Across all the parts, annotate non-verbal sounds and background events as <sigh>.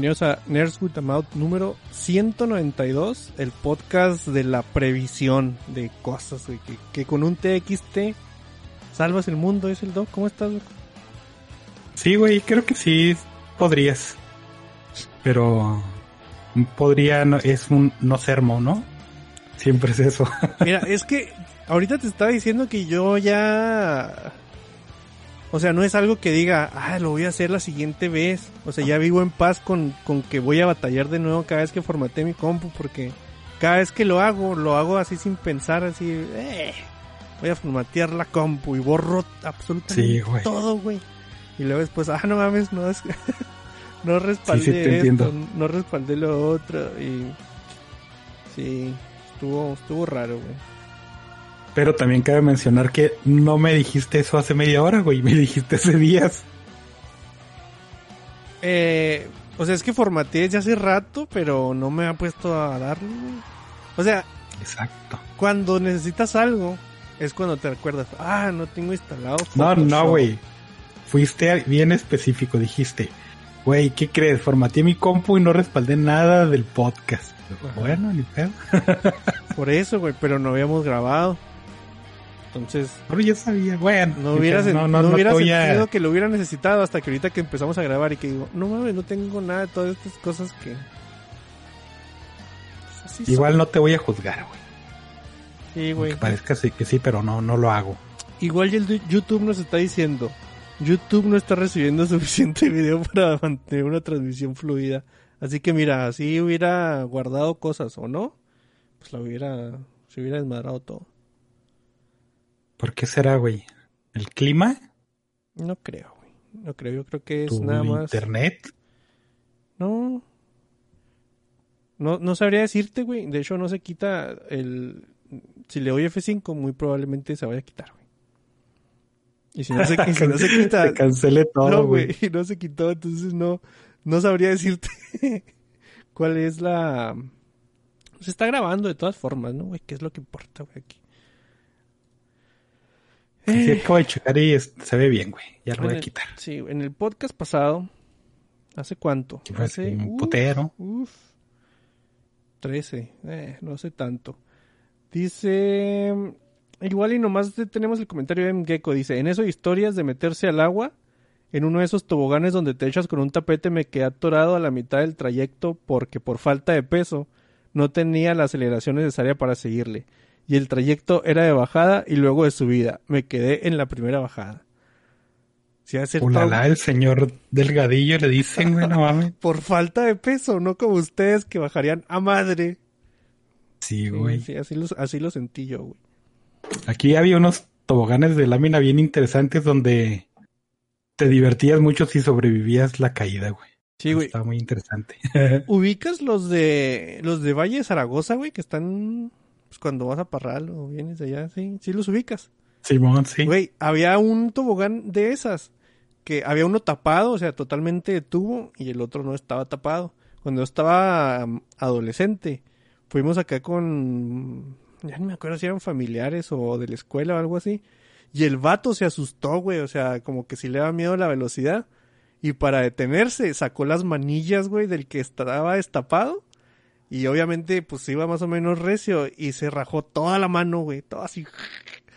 Bienvenidos a Nerds with a Mouth número 192, el podcast de la previsión de cosas, güey, que, que con un TXT salvas el mundo, es el Doc. ¿Cómo estás, Doc? Sí, güey, creo que sí podrías. Pero podría, no- es un no sermo, ¿no? Siempre es eso. Mira, es que ahorita te estaba diciendo que yo ya... O sea, no es algo que diga, ah, lo voy a hacer la siguiente vez. O sea, ya vivo en paz con, con que voy a batallar de nuevo cada vez que formateé mi compu, porque cada vez que lo hago, lo hago así sin pensar, así, eh, voy a formatear la compu y borro absolutamente Sí, güey. todo, güey. Y luego después, ah, no mames, no es <laughs> no respaldé Sí, sí, te esto, entiendo. no respaldé lo otro y sí, estuvo estuvo raro, güey. Pero también cabe mencionar que no me dijiste eso hace media hora, güey. Me dijiste hace días. Eh, o sea, es que formateé desde hace rato, pero no me ha puesto a darle. O sea, Exacto. cuando necesitas algo, es cuando te recuerdas, ah, no tengo instalado. No, Photoshop". no, güey. Fuiste bien específico. Dijiste, güey, ¿qué crees? Formateé mi compu y no respaldé nada del podcast. Ajá. Bueno, ni pedo. <laughs> Por eso, güey, pero no habíamos grabado. Entonces, Pero ya sabía, bueno. no hubiera, no, no, no, hubiera sentido que lo hubiera necesitado hasta que ahorita que empezamos a grabar y que digo, no mames, no tengo nada de todas estas cosas que... Pues son. Igual no te voy a juzgar, güey. Sí, güey. Aunque parezca sí- que sí, pero no, no lo hago. Igual YouTube nos está diciendo, YouTube no está recibiendo <laughs> suficiente video para mantener una transmisión fluida. Así que mira, si hubiera guardado cosas o no, pues la hubiera, se hubiera desmadrado todo. ¿Por qué será, güey? ¿El clima? No creo, güey. No creo, yo creo que es ¿Tu nada más. internet? No. No, no sabría decirte, güey. De hecho, no se quita el. Si le doy F5, muy probablemente se vaya a quitar, güey. Y si no se, y si no se <laughs> quita. Se cancele todo, no, güey. güey. No se quitó, entonces no. No sabría decirte <laughs> cuál es la. Se está grabando de todas formas, ¿no, güey? ¿Qué es lo que importa, güey, aquí? Sí, acabo de checar y es- se ve bien, güey. Ya lo voy En a el- quitar. Sí, en el podcast pasado. ¿Hace cuánto? Fue Hace un uf, putero. Uf. 13. Eh, no sé tanto. Dice. Igual y nomás te- tenemos el comentario de M. Gecko. Dice: En eso historias de meterse al agua. En uno de esos toboganes donde te echas con un tapete me quedé atorado a la mitad del trayecto porque por falta de peso no tenía la aceleración necesaria para seguirle. Y el trayecto era de bajada y luego de subida. Me quedé en la primera bajada. Si hace Ulala, el señor Delgadillo le dicen, güey, no mames. <laughs> por falta de peso, no como ustedes que bajarían a madre. Sí, güey. sí, así, lo, así lo sentí yo, güey. Aquí había unos toboganes de lámina bien interesantes donde te divertías mucho si sobrevivías la caída, güey. Sí, güey. Estaba muy interesante. <laughs> ¿Ubicas los de los de Valle de Zaragoza, güey? Que están pues, cuando vas a Parral o vienes de allá, sí, sí los ubicas. Simón, sí. Güey, había un tobogán de esas que había uno tapado, o sea, totalmente de tubo y el otro no estaba tapado. Cuando yo estaba um, adolescente, fuimos acá con ya no me acuerdo si eran familiares o de la escuela o algo así. Y el vato se asustó, güey, o sea, como que si le daba miedo la velocidad. Y para detenerse, sacó las manillas, güey, del que estaba destapado. Y obviamente, pues iba más o menos recio. Y se rajó toda la mano, güey, todo así.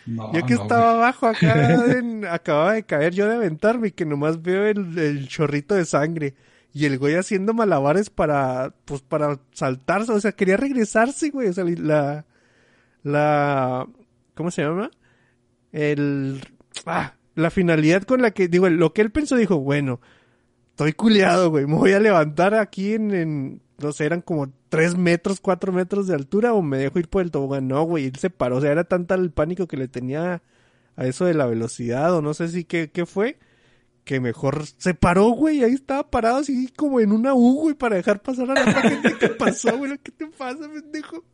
No, Yo que no, estaba güey. abajo acá, <laughs> en- acababa de caer yo de aventarme y que nomás veo el, el chorrito de sangre. Y el güey haciendo malabares para, pues para saltarse, o sea, quería regresarse, güey, o sea, la, la, ¿cómo se llama? El, ah, la finalidad con la que, digo, lo que él pensó, dijo, bueno, estoy culeado, güey, me voy a levantar aquí en, en, no sé, eran como tres metros, cuatro metros de altura o me dejo ir por el tobogán. No, güey, él se paró, o sea, era tanta el pánico que le tenía a eso de la velocidad o no sé si qué, qué fue, que mejor se paró, güey, ahí estaba parado así como en una U, güey, para dejar pasar a la gente que pasó, güey, ¿qué te pasa, pendejo?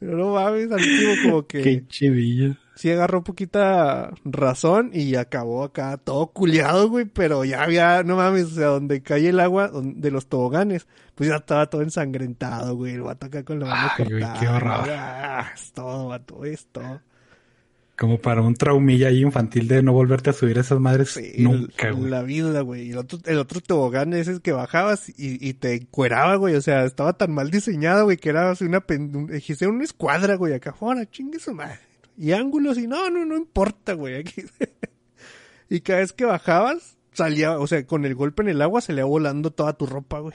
Pero no mames, al como que Qué chidillo. Sí agarró poquita razón y acabó acá todo culiado, güey, pero ya había, no mames, o sea, donde cae el agua de los toboganes, pues ya estaba todo ensangrentado, güey, el vato acá con la mano Ay, güey, qué horror. Ah, es todo, vato, es todo. Como para un traumilla ahí infantil de no volverte a subir a esas madres Sí, nunca, güey. la vida, güey. El otro, el otro tobogán ese es que bajabas y, y te encueraba, güey. O sea, estaba tan mal diseñado, güey, que era así una, un- una escuadra, güey, acá afuera, chingue su madre. Y ángulos y no, no, no importa, güey. Aquí. <laughs> y cada vez que bajabas, salía, o sea, con el golpe en el agua salía volando toda tu ropa, güey.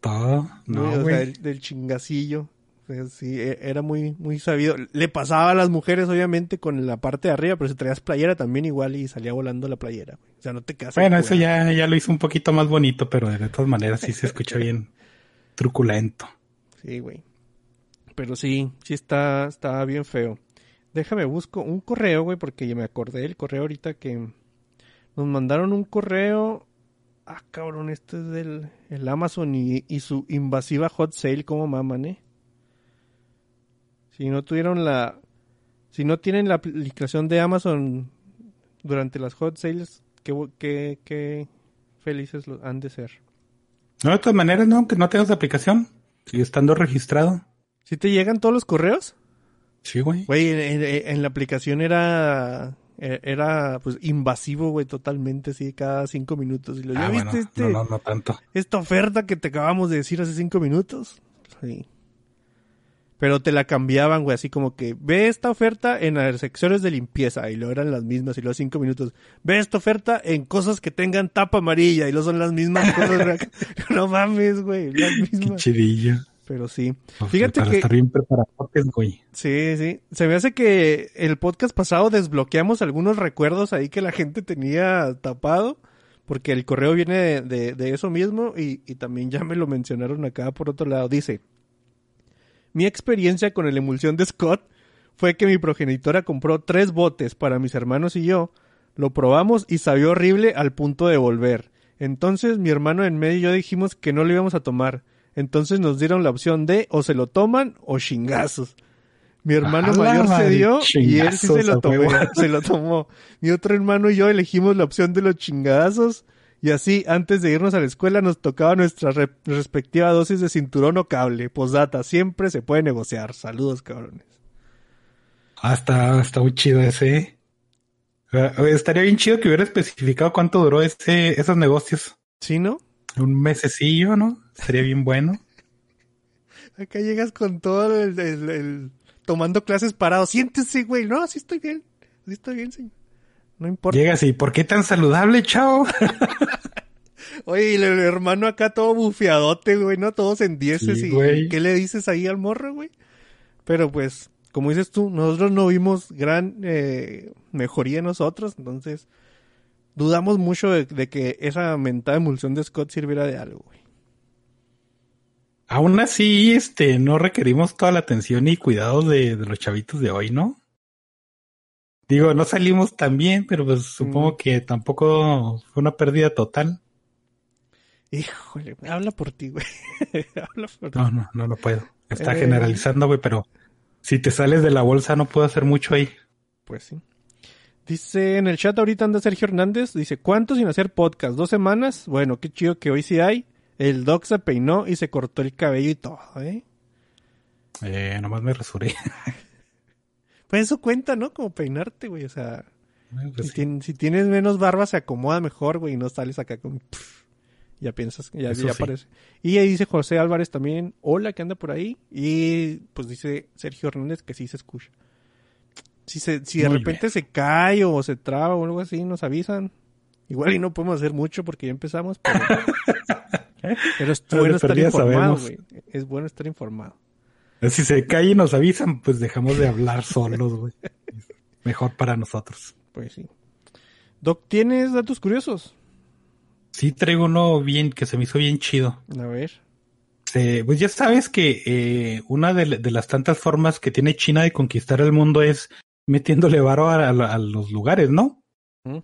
Todo. Güey, No, o güey. sea, del, del chingacillo. O sea, sí, e- era muy, muy sabido. Le pasaba a las mujeres, obviamente, con la parte de arriba, pero si traías playera también igual y salía volando la playera, güey. O sea, no te quedas Bueno, eso ya, ya lo hizo un poquito más bonito, pero de todas maneras sí se escucha bien <laughs> truculento. Sí, güey. Pero sí, sí está, está bien feo. Déjame busco un correo, güey, porque ya me acordé del correo ahorita que nos mandaron un correo. Ah, cabrón, este es del el Amazon y, su invasiva hot sale, como maman, eh. Si no tuvieron la, si no tienen la aplicación de Amazon durante las hot sales, qué, qué, qué felices han de ser. No, de todas maneras, no, que no tengas aplicación. Sigue estando registrado. ¿Sí te llegan todos los correos? Sí, güey. Güey, en, en- en la aplicación era eh, era pues invasivo, güey, totalmente, así cada cinco minutos. Y lo, ¿ya Ah, viste bueno, este, no, no, no tanto. esta oferta que te acabamos de decir hace cinco minutos? Sí. Pero te la cambiaban, güey, así como que ve esta oferta en las secciones de limpieza y lo eran las mismas y luego cinco minutos. Ve esta oferta en cosas que tengan tapa amarilla y lo son las mismas cosas. <laughs> no mames, güey, las Qué mismas. chidillo. Pero sí. Pues, Fíjate para que- estar bien güey. Sí, sí. Se me hace que el podcast pasado desbloqueamos algunos recuerdos ahí que la gente tenía tapado, porque el correo viene de, de- de eso mismo y, y también ya me lo mencionaron acá por otro lado. Dice, mi experiencia con la emulsión de Scott fue que mi progenitora compró tres botes para mis hermanos y yo, lo probamos y sabía horrible al punto de volver. Entonces mi hermano en medio y yo dijimos que no lo íbamos a tomar. Entonces nos dieron la opción de o se lo toman o chingazos. Mi hermano mayor se dio y él sí se lo tomó, <laughs> se lo tomó. Mi otro hermano y yo elegimos la opción de los chingazos y así antes de irnos a la escuela nos tocaba nuestra re- respectiva dosis de cinturón o cable. Posdata, siempre se puede negociar. Saludos, cabrones. Ah, está, está muy chido ese. Eh, Estaría bien chido que hubiera especificado cuánto duró ese, esos negocios. ¿Sí, no? Un mesecillo, ¿no? Sería bien bueno. Acá llegas con todo el, el- el- tomando clases parado. Siéntese, güey. No, así estoy bien. Así estoy bien, señor. No importa. Llegas y ¿por qué tan saludable, chao? <laughs> Oye, y el, hermano acá todo bufeadote, güey, ¿no? Todos en dieces Sí, y güey. ¿qué le dices ahí al morro, güey? Pero pues, como dices tú, nosotros no vimos gran eh, mejoría en nosotros, entonces dudamos mucho de, de que esa mentada emulsión de Scott sirviera de algo, güey. Aún así, este, no requerimos toda la atención y cuidado de, de los chavitos de hoy, ¿no? Digo, no salimos tan bien, pero pues supongo Mm. que tampoco fue una pérdida total. Híjole, habla por ti, güey. <laughs> habla por ti. No, no, no lo puedo. Está Eh. generalizando, güey, pero si te sales de la bolsa no puedo hacer mucho ahí. Pues sí. Dice en el chat ahorita anda Sergio Hernández. Dice, ¿cuánto sin hacer podcast? ¿Dos semanas? Bueno, qué chido que hoy sí hay. El doc se peinó y se cortó el cabello y todo, ¿eh? Eh, nomás me rasuré. <laughs> Pues eso cuenta, ¿no? Como peinarte, güey. O sea, Pues si, sí. tien- si tienes menos barba se acomoda mejor, güey, y no sales acá con... pff, ya piensas, ya, ya sí. aparece. Y ahí dice José Álvarez también, hola, que anda por ahí. Y pues dice Sergio Hernández que sí se escucha. Si, se, si de Muy repente se cae o se traba o algo así, nos avisan. Igual y no podemos hacer mucho porque ya empezamos, pero, <laughs> pero es <laughs> bueno estar informado, güey. Es bueno estar informado. Si se cae y nos avisan, pues dejamos de hablar solos, güey. Mejor para nosotros. Pues sí. Doc, ¿tienes datos curiosos? Sí, traigo uno bien, que se me hizo bien chido. A ver. Eh, pues ya sabes que eh, una de, de las tantas formas que tiene China de conquistar el mundo es metiéndole varo a, a- a los lugares, ¿no? ¿Mm?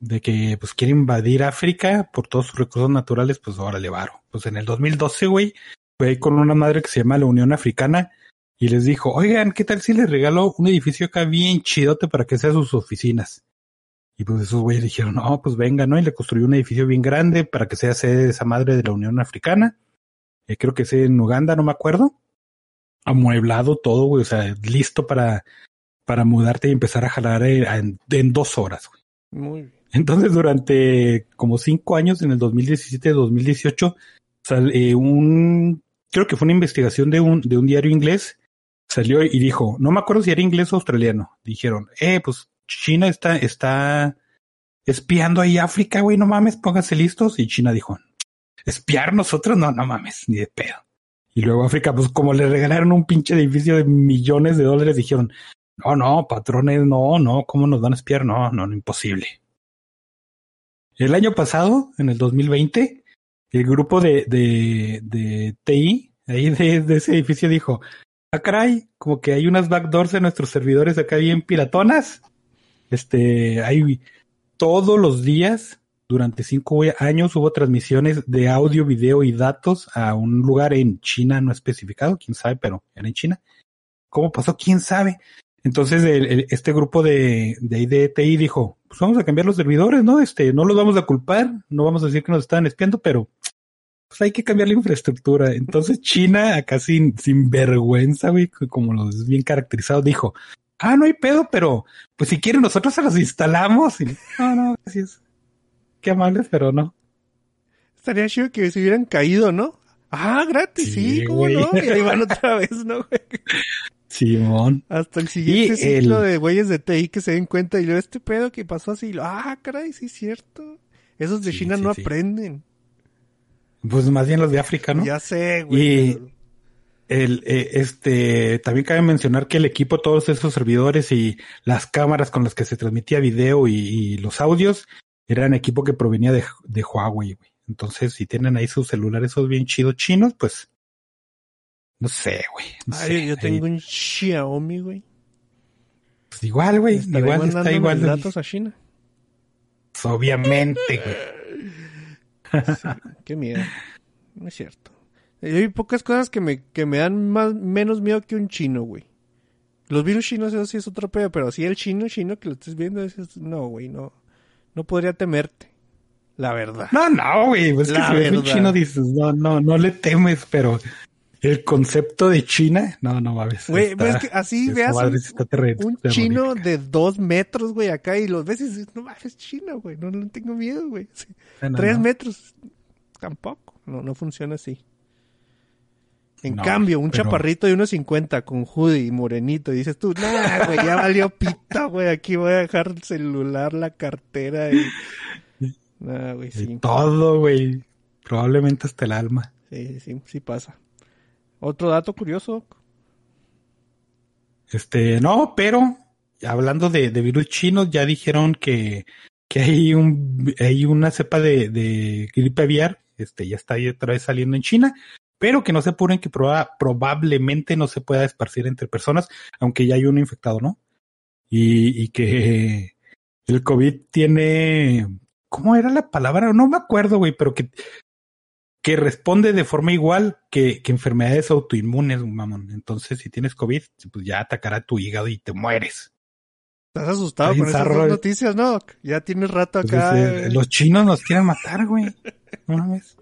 De que pues quiere invadir África por todos sus recursos naturales, pues órale varo. Pues en el 2012, güey, fue ahí con una madre que se llama la Unión Africana y les dijo, oigan, ¿qué tal si les regalo un edificio acá bien chidote para que sea sus oficinas? Y pues esos güeyes dijeron, no, pues venga, ¿no? Y le construyó un edificio bien grande para que sea sede de esa madre de la Unión Africana. Eh, creo que es en Uganda, no me acuerdo. Amueblado todo, güey, o sea, listo para, para mudarte y empezar a jalar eh, en, en dos horas, güey. Muy bien. Entonces, durante como cinco años, en el 2017-2018, sale un, creo que fue una investigación de un, de un diario inglés, salió y dijo, no me acuerdo si era inglés o australiano, dijeron, eh, pues China está, está espiando ahí África, güey, no mames, pónganse listos. Y China dijo, espiar nosotros, no, no mames, ni de pedo. Y luego África, pues como le regalaron un pinche edificio de millones de dólares, dijeron, no, no, patrones, no, no, ¿cómo nos van a espiar? No, no, no, imposible. El año pasado, en el 2020, el grupo de, de, de TI, ahí de, ese edificio dijo, ah, caray, como que hay unas backdoors en nuestros servidores acá bien piratonas. Este, hay todos los días, durante cinco años, hubo transmisiones de audio, video y datos a un lugar en China no especificado, quién sabe, pero era en China. ¿Cómo pasó? ¿Quién sabe? Entonces este grupo de, de IDTI dijo, pues vamos a cambiar los servidores, ¿no? Este, no los vamos a culpar, no vamos a decir que nos están espiando, pero pues hay que cambiar la infraestructura. Entonces China, acá sin, sin vergüenza, güey, como los bien caracterizados, dijo, ah, no hay pedo, pero pues si quieren nosotros se los instalamos. Y, no, no, gracias. Qué amables, pero no. Estaría chido que se hubieran caído, ¿no? Ah, gratis, sí, sí ¿cómo no? Y <laughs> ahí van otra vez, ¿no, güey? Simón. Hasta el siguiente y ciclo el... de güeyes de TI que se den cuenta y luego este pedo que pasó así, ah, caray, sí es cierto. Esos de sí, China sí, no sí. aprenden. Pues más bien los de África, ¿no? Ya sé, güey. Y el, eh, este, también cabe mencionar que el equipo, todos esos servidores y las cámaras con las que se transmitía video y, y los audios, eran equipo que provenía de, de Huawei, güey. Entonces, si tienen ahí sus celulares esos bien chidos chinos, pues no sé, güey. No Ay, sé, yo tengo ahí. un Xiaomi, güey. Pues igual, güey. Igual está igual. datos a China. Pues obviamente, güey. Sí, qué miedo. No es cierto. Hay pocas cosas que me, que me dan más, menos miedo que un chino, güey. Los virus chinos, eso sí es otro pedo, pero así el chino, chino que lo estés viendo, es, no, güey, no. No podría temerte. La verdad. No, no, güey. Pues La que si ves un verdad. chino dices, no, no, no le temes, pero el concepto de China, no, no mames. Güey, está- pero es que así veas un, chino de dos metros, güey, acá y los ves y dices, no mames, chino, güey, no, no tengo miedo, güey. Sí. No, no, Tres no. metros, tampoco, no, no funciona así. En No, cambio, un pero- chaparrito de unos 50 con hoodie y morenito, y dices tú, nah, güey, ya valió pita, güey, aquí voy a dejar el celular, la cartera y... <laughs> Nah, güey, Y todo, güey. Probablemente hasta el alma. sí, sí, sí, sí pasa. Otro dato curioso, Este, no, pero hablando de, de virus chinos, ya dijeron que, que hay un, hay una cepa de, de gripe aviar, este, ya está ahí otra vez saliendo en China, pero que no se apuren que proba- probablemente no se pueda esparcir entre personas, aunque ya hay uno infectado, ¿no? Y, y que el COVID tiene, ¿cómo era la palabra? No me acuerdo, güey, pero que, que responde de forma igual que, que enfermedades autoinmunes, mamón. Entonces, si tienes COVID, pues ya atacará tu hígado y te mueres. estás asustado con esas dos noticias, ¿no? Ya tienes rato Entonces, acá. eh, eh, los chinos nos quieren matar, güey. No mames.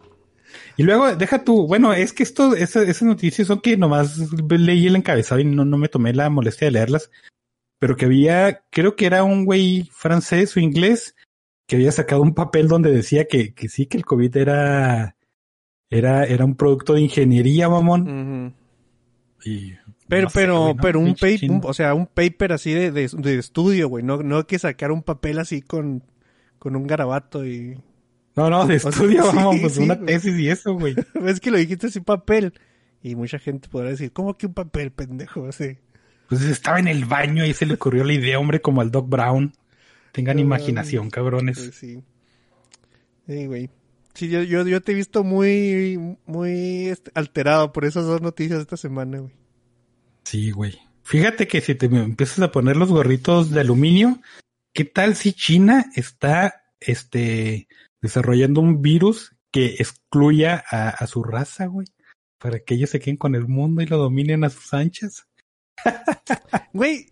Y luego, deja tú, bueno, es que esto, esa- esas noticias son que nomás leí el encabezado y no, no me tomé la molestia de leerlas, pero que había, creo que era un güey francés o inglés que había sacado un papel donde decía que, que sí, que el COVID era, era, era un producto de ingeniería, mamón. Y Pero, no sé, pero, güey, ¿no? pero un paper, o sea, un paper así de, de, de estudio, güey. No, no que sacar un papel así con, con un garabato y. No, no, de o sea, estudio, <laughs> sí, vamos, pues sí, una güey. tesis y eso, güey. <laughs> Es que lo dijiste así, papel. Y mucha gente podrá decir, ¿cómo que un papel, pendejo? Así. Pues estaba en el baño y se le ocurrió la idea, hombre, como al Doc Brown. Tengan imaginación, cabrones. Pues sí. Sí, güey. Sí, yo, yo, yo te he visto muy, muy este, alterado por esas dos noticias esta semana, güey. Sí, güey. Fíjate que si te empiezas a poner los gorritos de aluminio, ¿qué tal si China está este desarrollando un virus que excluya a, a su raza, güey? Para que ellos se queden con el mundo y lo dominen a sus anchas. <laughs> Güey,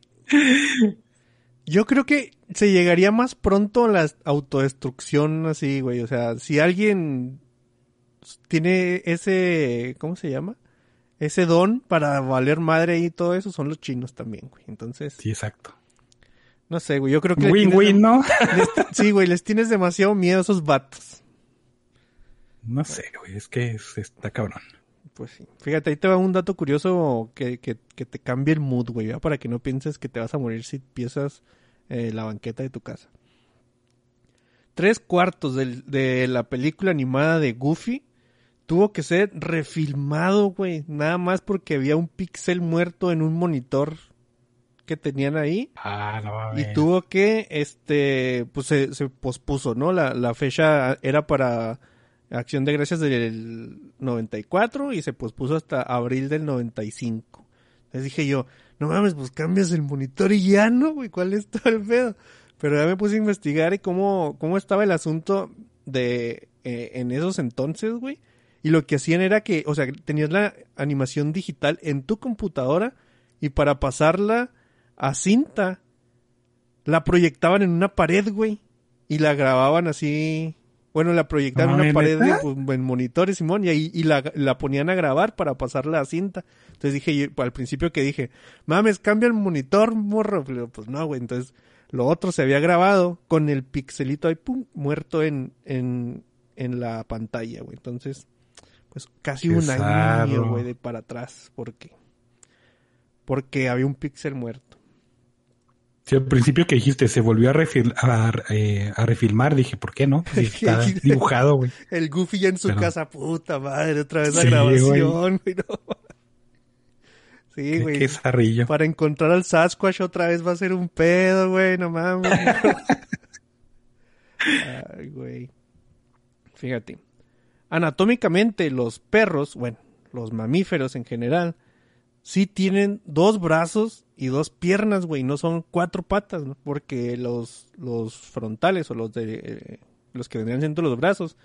yo creo que se llegaría más pronto a la autodestrucción así, güey. O sea, si alguien tiene ese, ¿cómo se llama? ese don para valer madre y todo eso son los chinos también, güey. Entonces, Sí, exacto. no sé, güey, yo creo que... Win, win, ¿no? les- sí, güey, les tienes demasiado miedo a esos vatos. No sé, güey, es que es- está cabrón. Pues sí. Fíjate, ahí te va un dato curioso que, que, que te cambie el mood, güey, ¿ya? para que no pienses que te vas a morir si piensas eh, la banqueta de tu casa. Tres cuartos del- de la película animada de Goofy tuvo que ser refilmado, güey, nada más porque había un píxel muerto en un monitor que tenían ahí. Ah, no. Y tuvo que, este, pues se, se pospuso, ¿no? La, la fecha era para Acción de Gracias del 94 y se pospuso hasta abril del 95. Entonces dije yo, no mames, pues cambias el monitor y ya no, güey, ¿cuál es todo el pedo? Pero ya me puse a investigar y cómo, cómo estaba el asunto de, eh, en esos entonces, güey. Y lo que hacían era que, o sea, tenías la animación digital en tu computadora y para pasarla a cinta, la proyectaban en una pared, güey. Y la grababan así. Bueno, la proyectaban en una pared de, pues, en monitores, Simón, y ahí y la, la ponían a grabar para pasarla a cinta. Entonces dije, yo, al principio que dije, mames, cambia el monitor, morro. Pues no, güey. Entonces, lo otro se había grabado con el pixelito ahí, pum, muerto en, en, en la pantalla, güey. Entonces, pues casi Qué un año, güey, de para atrás. ¿Por qué? Porque había un píxel muerto. Sí, al principio que dijiste, se volvió a, refil- a, eh, a refilmar, dije, ¿por qué no? <laughs> Pues está dibujado, güey. El Goofy ya en su Pero- casa, puta madre, otra vez la Sí, grabación, güey. no. Sí, güey. qué zarrillo. Para encontrar al Sasquatch otra vez va a ser un pedo, güey, no mames. <laughs> Ay, güey. Fíjate. Anatómicamente, los perros, bueno, los mamíferos en general, sí tienen dos brazos y dos piernas, güey, no son cuatro patas, ¿no? Porque los, los frontales o los de eh, los que vendrían siendo los brazos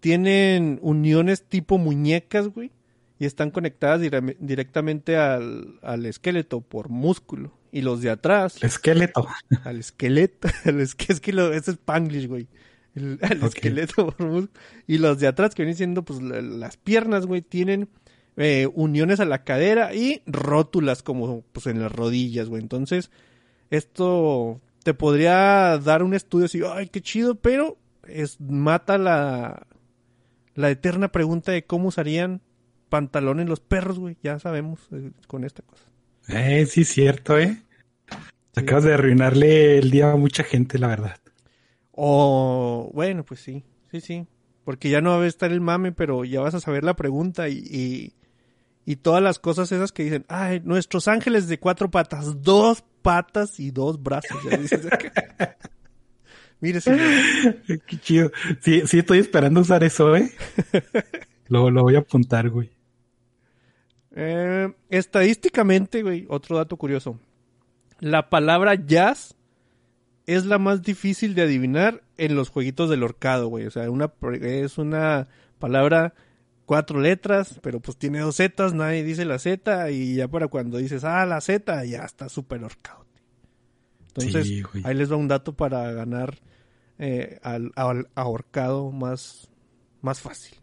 tienen uniones tipo muñecas, güey, y están conectadas dire- directamente al, al esqueleto por músculo. Y los de atrás, El esqueleto. al esqueleto, <laughs> al es que es que lo, ese es Spanglish, güey. El, al esqueleto por músculo. Y los de atrás, que vienen siendo pues la- las piernas, güey, tienen eh, uniones a la cadera y rótulas como pues en las rodillas, güey. Entonces, esto te podría dar un estudio así, ay, qué chido, pero es mata la la eterna pregunta de cómo usarían pantalones los perros, güey. Ya sabemos eh, con esta cosa. Eh, sí, cierto, ¿eh? Sí. Acabas de arruinarle el día a mucha gente, la verdad. O, bueno, pues sí, sí, sí. Porque ya no va a estar el mame, pero ya vas a saber la pregunta y, y, y todas las cosas esas que dicen, ay, nuestros ángeles de cuatro patas, dos patas y dos brazos. Ya. <laughs> Mire, señor. Qué chido. Sí, sí, estoy esperando usar eso, ¿eh? <laughs> lo, lo voy a apuntar, güey. Eh, estadísticamente, güey, otro dato curioso. La palabra jazz es la más difícil de adivinar en los jueguitos del horcado, güey. O sea, una, es una palabra cuatro letras, pero pues tiene dos zetas, nadie dice la Z y ya para cuando dices, ah, la Z, ya está súper horcado. Entonces, Sí, ahí les va un dato para ganar eh, al, al ahorcado más, más fácil.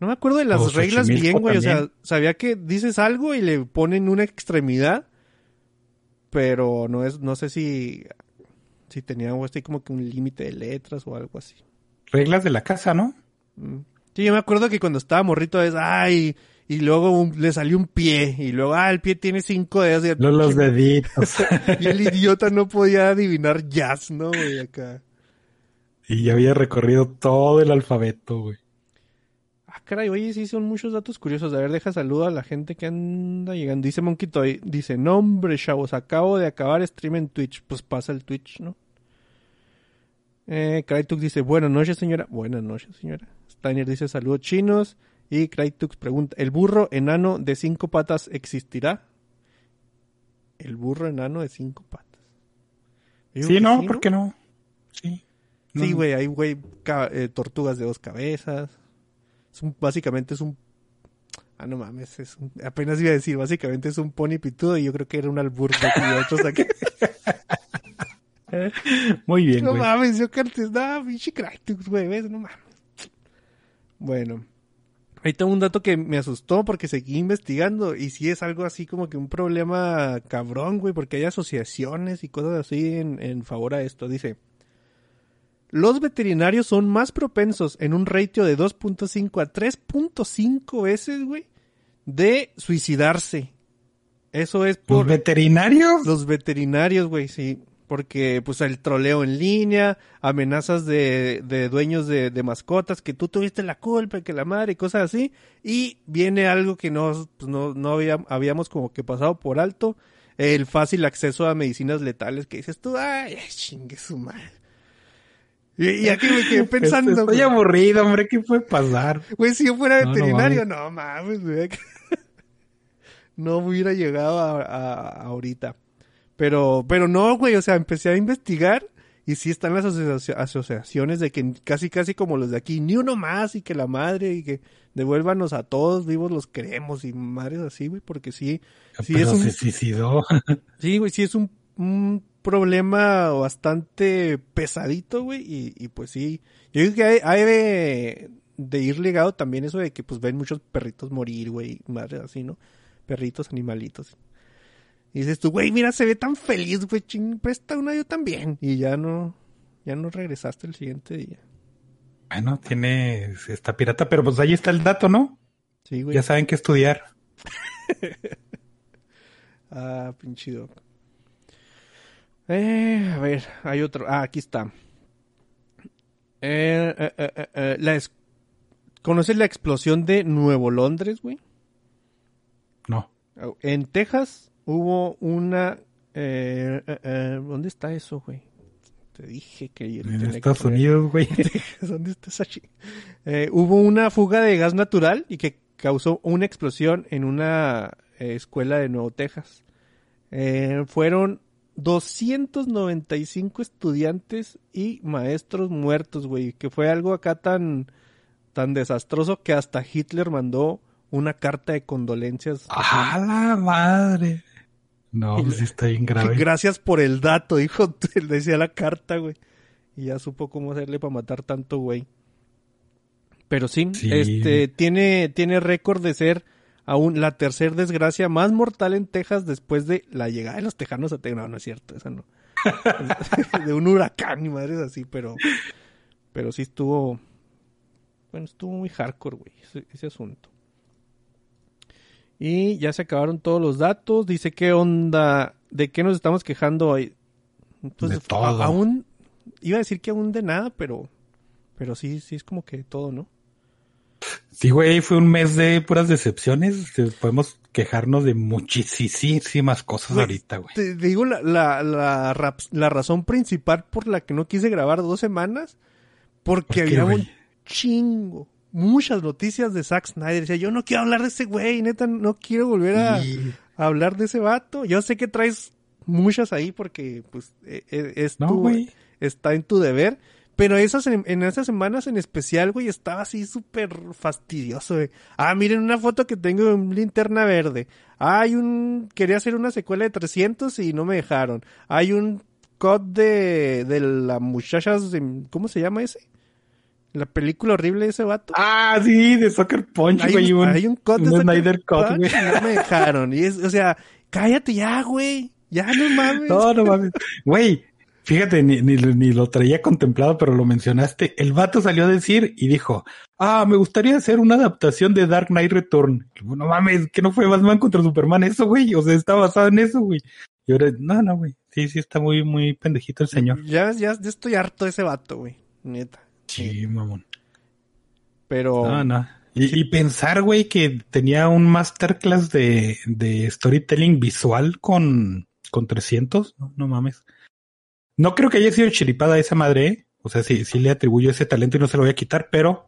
No me acuerdo de las O reglas bien, güey. O sea, sabía que dices algo y le ponen una extremidad, pero no es, no sé si, si tenía así como que un límite de letras o algo así. Reglas de la casa, ¿no? Mm. Sí, yo me acuerdo que cuando estaba morrito es, ay, y luego un- le salió un pie, y luego, ah, el pie tiene cinco dedos. Y, Los, los deditos. <laughs> y el idiota no podía adivinar jazz, ¿no, güey? Acá. y ya había recorrido todo el alfabeto, güey. Ah, caray, oye, sí son muchos datos curiosos. A ver, deja saludo a la gente que anda llegando. Dice Monkey Toy, dice, no hombre, chavos, acabo de acabar stream en Twitch. Pues pasa el Twitch, ¿no? Eh, Crytuk dice, buenas noches, señora. Buenas noches, señora. Steiner dice, saludos chinos. Y Crytuk pregunta, ¿el burro enano de cinco patas existirá? El burro enano de cinco patas. Sí, no, ¿por qué no? Sí. Sí, No. güey, hay güey eh, tortugas de dos cabezas. Es un- básicamente es un Ah, no mames, es un- apenas iba a decir, básicamente es un pony pitudo y yo creo que era un albur de otros <laughs> saqué. <laughs> Muy bien, No güey. mames, yo que antes, no, pinche Crytus, güey, ¿ves? no mames. Bueno, Ahí tengo un dato que me asustó porque seguí investigando y sí es algo así como que un problema cabrón, güey, porque hay asociaciones y cosas así en, en favor a esto. Dice, los veterinarios son más propensos en un ratio de 2.5 a 3.5 veces, güey, de suicidarse. Eso es por... ¿Los veterinarios? Los veterinarios, güey, sí porque pues el troleo en línea, amenazas de, de dueños de, de, mascotas, que tú tuviste la culpa, que la madre y cosas así, y viene algo que no, pues, no, no habíamos como que pasado por alto, el fácil acceso a medicinas letales, que dices tú, ay, chingue su madre. Y, y, aquí me quedé <laughs> pensando. Estoy güey. aburrido, hombre, ¿qué puede pasar? Güey, si yo fuera veterinario, no, no mames, güey. <laughs> No hubiera llegado a, a, a ahorita. Pero, pero no, güey, o sea, empecé a investigar y sí están las asocia asociaciones de que casi, casi como los de aquí, ni uno más y que la madre y que devuélvanos a todos vivos los queremos y madres así, güey, porque sí, sí Pero es un, se suicidó. <laughs> sí, güey, sí es un, un problema bastante pesadito, güey, y, y pues sí, yo creo que hay, hay de, de, ir ligado también eso de que pues ven muchos perritos morir, güey, madres así, ¿no? Perritos, animalitos. Y dices tú, güey, mira, se ve tan feliz, güey, ching, presta una yo también. Y ya no, ya no regresaste el siguiente día. Bueno, tiene esta pirata, pero pues ahí está el dato, ¿no? Sí, güey. Ya saben qué estudiar. <laughs> ah, pinche doc. Eh, a ver, hay otro. Ah, aquí está. Eh, eh la es... ¿Conoces la explosión de Nuevo Londres, güey? No. En Texas hubo una... Eh, eh, ¿Dónde está eso, güey? Te dije que... En Estados Unidos, güey. <laughs> ¿Dónde está esa eh, Hubo una fuga de gas natural y que causó una explosión en una escuela de Nuevo Texas. fueron 295 estudiantes y maestros muertos, güey. Que fue algo acá tan, tan desastroso que hasta Hitler mandó una carta de condolencias. ¡A la madre! No, pues está bien <laughs> grave. Gracias por el dato, dijo, <laughs> decía la carta, güey. Y ya supo cómo hacerle para matar tanto, güey. Pero sí, sí, este, tiene, tiene récord de ser aún la tercera desgracia más mortal en Texas después de la llegada de los tejanos a Texas. No, no es cierto, esa no. <laughs> de un huracán y madres así, pero, pero sí estuvo, bueno, estuvo muy hardcore, güey, ese, ese asunto. Y ya se acabaron todos los datos. Dice, ¿qué onda? ¿De qué nos estamos quejando hoy? Pues, de todo. Aún, iba a decir que aún de nada, pero, pero sí, sí es como que todo, ¿no? Sí, güey, fue un mes de puras decepciones. Podemos quejarnos de muchísimas cosas güey, ahorita, güey. Te, digo la, la, la, rap, la, razón principal por la que no quise grabar dos semanas, porque ¿Por había un chingo muchas noticias de Zack Snyder. Decía, yo no quiero hablar de ese güey, neta, no quiero volver a, Y- a hablar de ese vato. Yo sé que traes muchas ahí porque, pues, eh, eh, es No, tu- güey. está en tu deber. Pero esas, en, en esas semanas en especial, güey, estaba así súper fastidioso, güey. Ah, miren una foto que tengo de un linterna verde. Ah, hay un, quería hacer una secuela de 300 y no me dejaron. Hay un cut de, de la muchacha, ¿cómo se llama ese? La película horrible de ese vato. Ah, sí, de Soccer Punch, hay, güey. un, hay un cut de un Sucker Snyder Cut, Punch güey. no me dejaron. Y es, o sea, cállate ya, güey. Ya no mames. No, no mames. Güey, fíjate, ni, ni, ni lo traía contemplado, pero lo mencionaste. El vato salió a decir y dijo, ah, me gustaría hacer una adaptación de Dark Knight Return. No mames, que no fue Batman contra Superman eso, güey. O sea, está basado en eso, güey. Y ahora, no, no, güey. Sí, sí, está muy, muy pendejito el señor. Ya, ya, ya estoy harto de ese vato, güey. Neta. Sí, mamón. Pero. No, no. Y, y pensar, güey, que tenía un masterclass de, de storytelling visual con, con 300. No, no mames. No creo que haya sido chiripada esa madre, ¿eh? O sea, sí, sí le atribuyo ese talento y no se lo voy a quitar, pero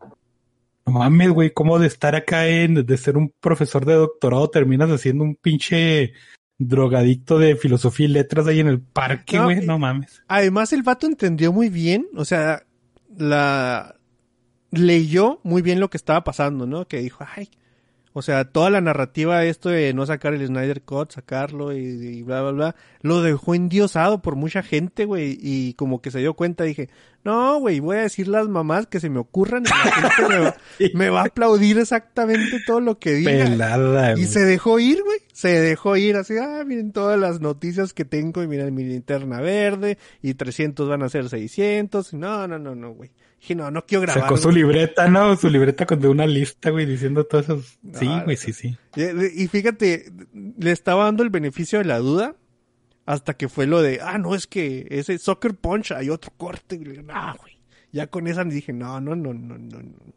no mames, güey, cómo de estar acá en, de ser un profesor de doctorado terminas haciendo un pinche drogadicto de filosofía y letras ahí en el parque, No, güey, y- no mames. Además, el vato entendió muy bien, o sea, la leyó muy bien lo que estaba pasando, ¿no? Que dijo, ay, O sea, toda la narrativa esto de no sacar el Snyder Cut, sacarlo y, y bla, bla, bla, lo dejó endiosado por mucha gente, güey. Y como que se dio cuenta, dije, no, güey, voy a decir las mamás que se me ocurran y la gente me va, <laughs> me va a aplaudir exactamente todo lo que diga. Pelada, Y se dejó ir, güey. Se dejó ir así, ah, miren todas las noticias que tengo y miren mi linterna verde y 300 van a ser 600. No, no, no, no, güey. Dije, no, no quiero grabar. Sacó su güey. libreta, ¿no? Su libreta con de una lista, güey, diciendo todas esas. Sí, Ah, güey, sí, sí. Y, fíjate, le estaba dando el beneficio de la duda hasta que fue lo de, ah, no, es que ese Soccer Punch hay otro corte. Y digo, no, güey. Ya con esa dije, no, no, no, no, no, no.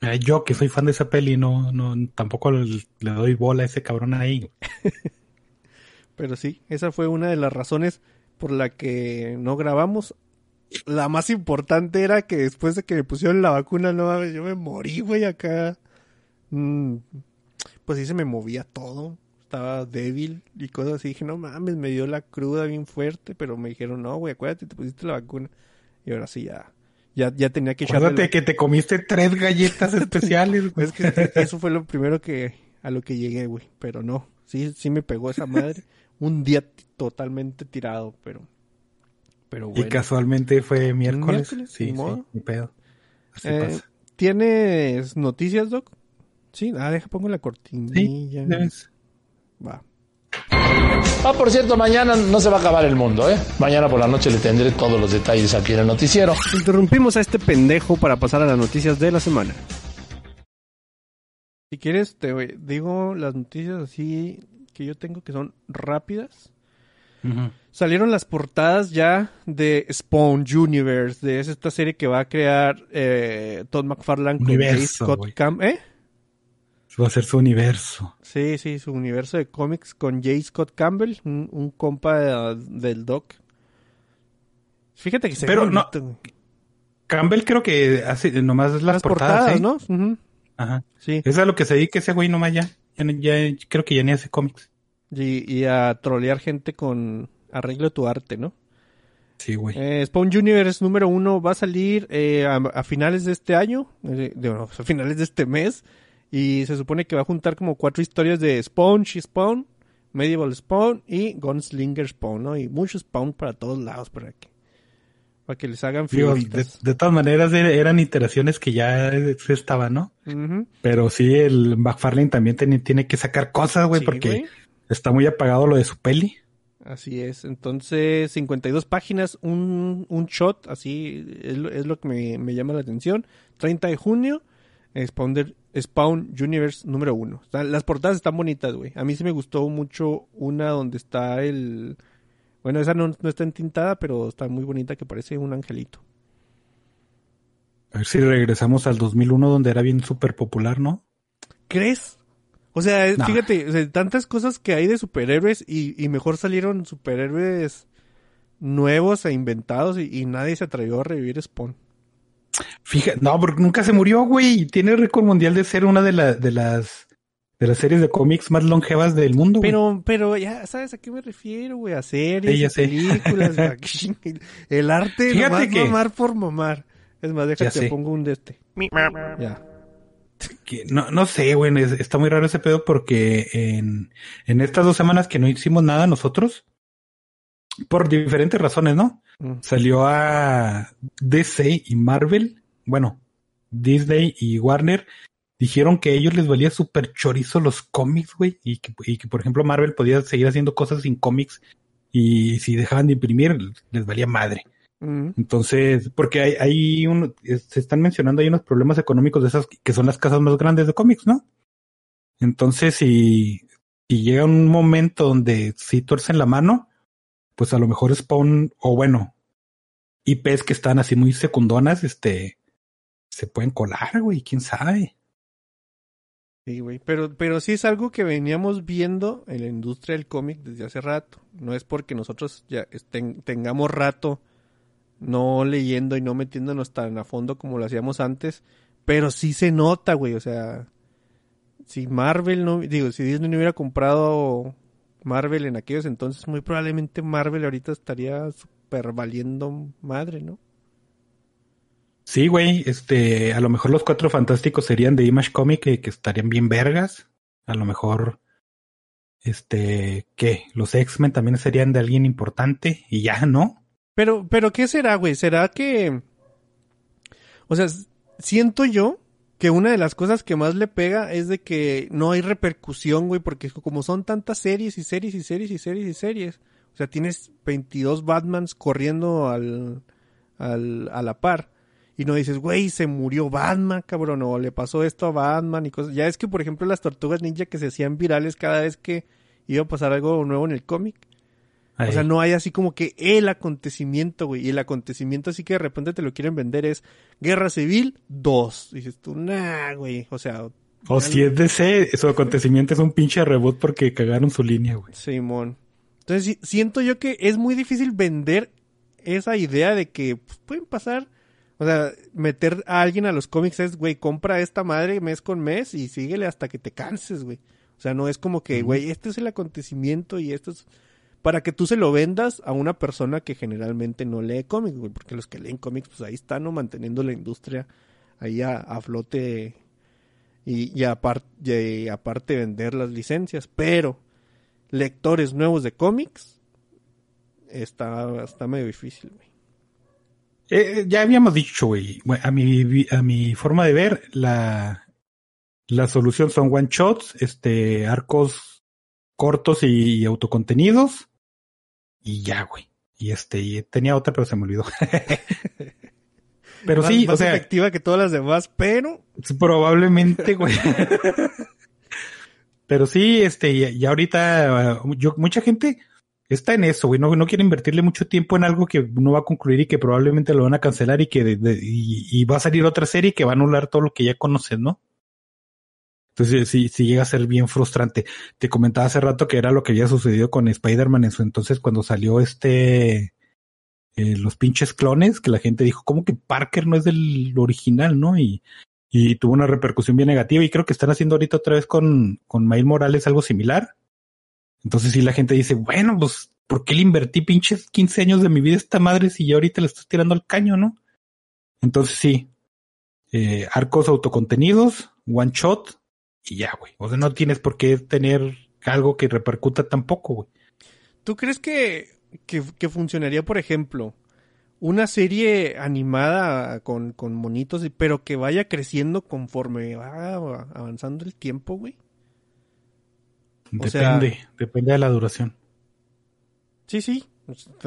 Mira, Yo que soy fan de esa peli, no, no, tampoco le, le doy bola a ese cabrón ahí. <laughs> Pero sí, esa fue una de las razones por la que no grabamos. La más importante era que después de que me pusieron la vacuna, no mames, yo me morí, güey, acá. Mm, pues sí se me movía todo. Estaba débil y cosas así. Dije, no mames, me dio la cruda bien fuerte, pero me dijeron, no, güey, acuérdate, te pusiste la vacuna. Y ahora sí ya, ya, ya tenía que echarle. Acuérdate que te comiste tres galletas <laughs> especiales, güey. Es que eso fue lo primero que a lo que llegué, güey. Pero no, sí, sí me pegó esa madre. Un día totalmente tirado, pero, pero Y casualmente fue miércoles. Miércoles, sí, ni sí, ni pedo. Así Eh, pasa. ¿Tienes noticias, Doc? Sí, ah, deja pongo la cortinilla. Va. Ah, por cierto, mañana no se va a acabar el mundo, ¿eh? Mañana por la noche le tendré todos los detalles aquí en el noticiero. Interrumpimos a este pendejo para pasar a las noticias de la semana. Si quieres, te digo las noticias así que yo tengo que son rápidas. Salieron las portadas ya de Spawn Universe, de esta serie que va a crear eh, Todd McFarlane con Universo, J. Scott. Cam ¿Eh? Va a ser su universo. Sí, sí, su universo de cómics con J. Scott Campbell, un, un compa del Doc. Fíjate que se Pero no-. Campbell creo que hace nomás las, Las portadas, portadas, ¿eh? ¿no? Ajá. Sí. Es lo que se dedica ese güey nomás ya. Ya creo que ya ni hace cómics. Y, y a trolear gente con arreglo tu arte, ¿no? Sí, güey. Eh, Spawn Universe número uno va a salir eh, a, a finales de este año, eh, de- no, a finales de este mes, y se supone que va a juntar como cuatro historias de Spawn, She Spawn, Medieval Spawn y Gunslinger Spawn, ¿no? Y mucho Spawn para todos lados para que, para que les hagan Digo, de, todas maneras er- eran iteraciones que ya eh, se estaban, ¿no? Pero sí, el McFarlane también tiene, tiene que sacar cosas, güey, Sí, porque güey. Está muy apagado lo de su peli. Así es. Entonces, 52 páginas, un, un shot, así es lo, es lo que me, me llama la atención. 30 de junio, Spawner- Spawn Universe número 1. las portadas están bonitas, güey. A mí sí me gustó mucho una donde está el... Bueno, esa no, no está entintada, pero está muy bonita que parece un angelito. A ver si regresamos al 2001 donde era bien súper popular, ¿no? ¿Crees? O sea, No. fíjate, o sea, tantas cosas que hay de superhéroes y, y mejor salieron superhéroes nuevos e inventados y, y nadie se atrevió a revivir Spawn. Fíjate, no, porque nunca se murió, güey. y Tiene récord mundial de ser una de, la- de las de las series de cómics más longevas del mundo. güey. Pero, pero ya sabes a qué me refiero, güey, a series, Sí, películas, güey. <laughs> el arte Fíjate nomás que- mamar por mamar. Es más, déjate, pongo un de este. Ya. Que no, no sé, güey, es- está muy raro ese pedo porque en, en estas dos semanas que no hicimos nada nosotros, por diferentes razones, ¿no? Mm. Salió a DC y Marvel, bueno, Disney y Warner, dijeron que a ellos les valía súper chorizo los cómics, güey, y que, y que, por ejemplo, Marvel podía seguir haciendo cosas sin cómics y si dejaban de imprimir, les valía madre. Entonces, porque hay, hay un, se están mencionando hay unos problemas económicos de esas que son las casas más grandes de cómics, ¿no? Entonces, si, si llega un momento donde sí tuercen la mano, pues a lo mejor Spawn, o bueno, IPs que están así muy secundonas, este, se pueden colar, güey, quién sabe. Sí, güey. Pero, pero sí es algo que veníamos viendo en la industria del cómic desde hace rato. No es porque nosotros ya tengamos rato no leyendo y no metiéndonos tan a fondo como lo hacíamos antes. Pero sí se nota, güey. O sea, si Marvel no, digo, si Disney no hubiera comprado Marvel en aquellos entonces, muy probablemente Marvel ahorita estaría super valiendo madre, ¿no? Sí, güey, este, a lo mejor los cuatro fantásticos serían de Image Comic que, que estarían bien vergas. A lo mejor, este, ¿qué? Los X-Men también serían de alguien importante y ya, ¿no? Pero, pero, ¿qué será, güey? ¿Será que... O sea, siento yo que una de las cosas que más le pega es de que no hay repercusión, güey, porque como son tantas series y series y series y series y series, o sea, tienes 22 Batmans corriendo al, al, a la par. Y no dices, güey, se murió Batman, cabrón, o le pasó esto a Batman y cosas. Ya es que, por ejemplo, las tortugas ninja que se hacían virales cada vez que iba a pasar algo nuevo en el cómic. O sea, no hay así como que el acontecimiento, güey. Y el acontecimiento así que de repente te lo quieren vender es Guerra Civil 2. Dices tú, nah, güey. O sea... O si es de ese, su acontecimiento es un pinche reboot porque cagaron su línea, güey. Simón. Entonces siento yo que es muy difícil vender esa idea de que pues, pueden pasar... O sea, meter a alguien a los cómics es, güey, compra esta madre mes con mes y síguele hasta que te canses, güey. O sea, no es como que, güey, este es el acontecimiento y esto es para que tú se lo vendas a una persona que generalmente no lee cómics, porque los que leen cómics, pues ahí están, ¿no? Manteniendo la industria ahí a, flote y, aparte vender las licencias, pero lectores nuevos de cómics está, medio difícil, güey. Eh, ya habíamos dicho, güey, a mi, a mi forma de ver, la, la solución son one shots, este, arcos cortos y autocontenidos, y ya, güey. Y este, y tenía otra, pero se me olvidó. <laughs> pero sí, más o sea. efectiva que todas las demás, pero. Probablemente, güey. <laughs> pero sí, este, y, ahorita, yo, mucha gente está en eso, güey. No, no quiere invertirle mucho tiempo en algo que no va a concluir y que probablemente lo van a cancelar y que y, va a salir otra serie que va a anular todo lo que ya conoces, ¿no? Entonces sí, sí llega a ser bien frustrante. Te comentaba hace rato que era lo que había sucedido con Spider-Man en su entonces cuando salió este eh, los pinches clones, que la gente dijo, ¿cómo que Parker no es del original, no? Y, y tuvo una repercusión bien negativa y creo que están haciendo ahorita otra vez con, con Mail Morales algo similar. Entonces sí la gente dice, bueno, pues, ¿por qué le invertí pinches 15 años de mi vida a esta madre si ya ahorita le estoy tirando al caño, no? Entonces sí, eh, arcos autocontenidos, one shot, y ya, güey. O sea, no tienes por qué tener algo que repercuta tampoco, güey. ¿Tú crees que, que, funcionaría, por ejemplo, una serie animada con, con monitos, pero que vaya creciendo conforme va avanzando el tiempo, güey? Depende, depende de la duración. Sí, sí.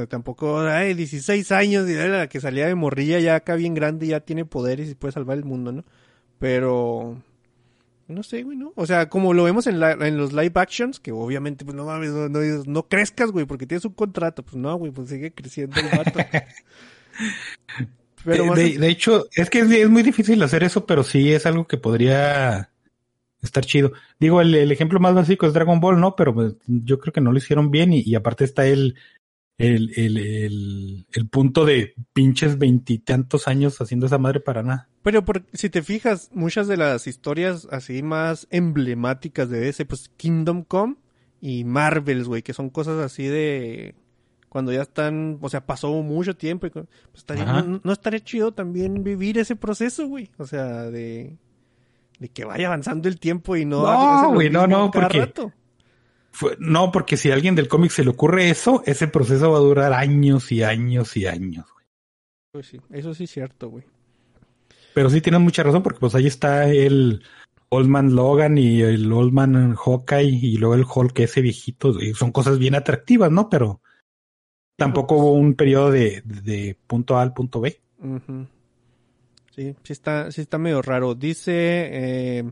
Tampoco, ay, 16 años y la que salía de morrilla ya acá bien grande ya tiene poderes y puede salvar el mundo, ¿no? Pero no sé, güey, ¿no? O sea, como lo vemos en, la, en los live actions, que obviamente, pues no mames, no, no, crezcas, güey, porque tienes un contrato. Pues no, güey, pues sigue creciendo el vato. <laughs> pero de, hecho, es que es, muy difícil hacer eso, pero sí es algo que podría estar chido. Digo, el, el ejemplo más básico es Dragon Ball, ¿no? Pero pues, yo creo que no lo hicieron bien y, y aparte está el, el, el, el, el punto de pinches veintitantos años haciendo esa madre para nada. Pero por, si te fijas, muchas de las historias así más emblemáticas de ese, pues Kingdom Come y Marvels, güey, que son cosas así de cuando ya están, o sea, pasó mucho tiempo, y, pues no, estaría chido también vivir ese proceso, güey, o sea, de, de que vaya avanzando el tiempo y no... No, güey, no, no, porque... no, porque si a alguien del cómic se le ocurre eso, ese proceso va a durar años y años y años, güey. Pues sí, eso sí es cierto, güey. Pero sí tienes mucha razón, porque pues ahí está el Old Man Logan y el Old Man Hawkeye y luego el Hulk ese viejito. Son cosas bien atractivas, ¿no? Pero tampoco hubo un periodo de, de punto A al punto B. Sí, sí está, sí está medio raro. Dice eh,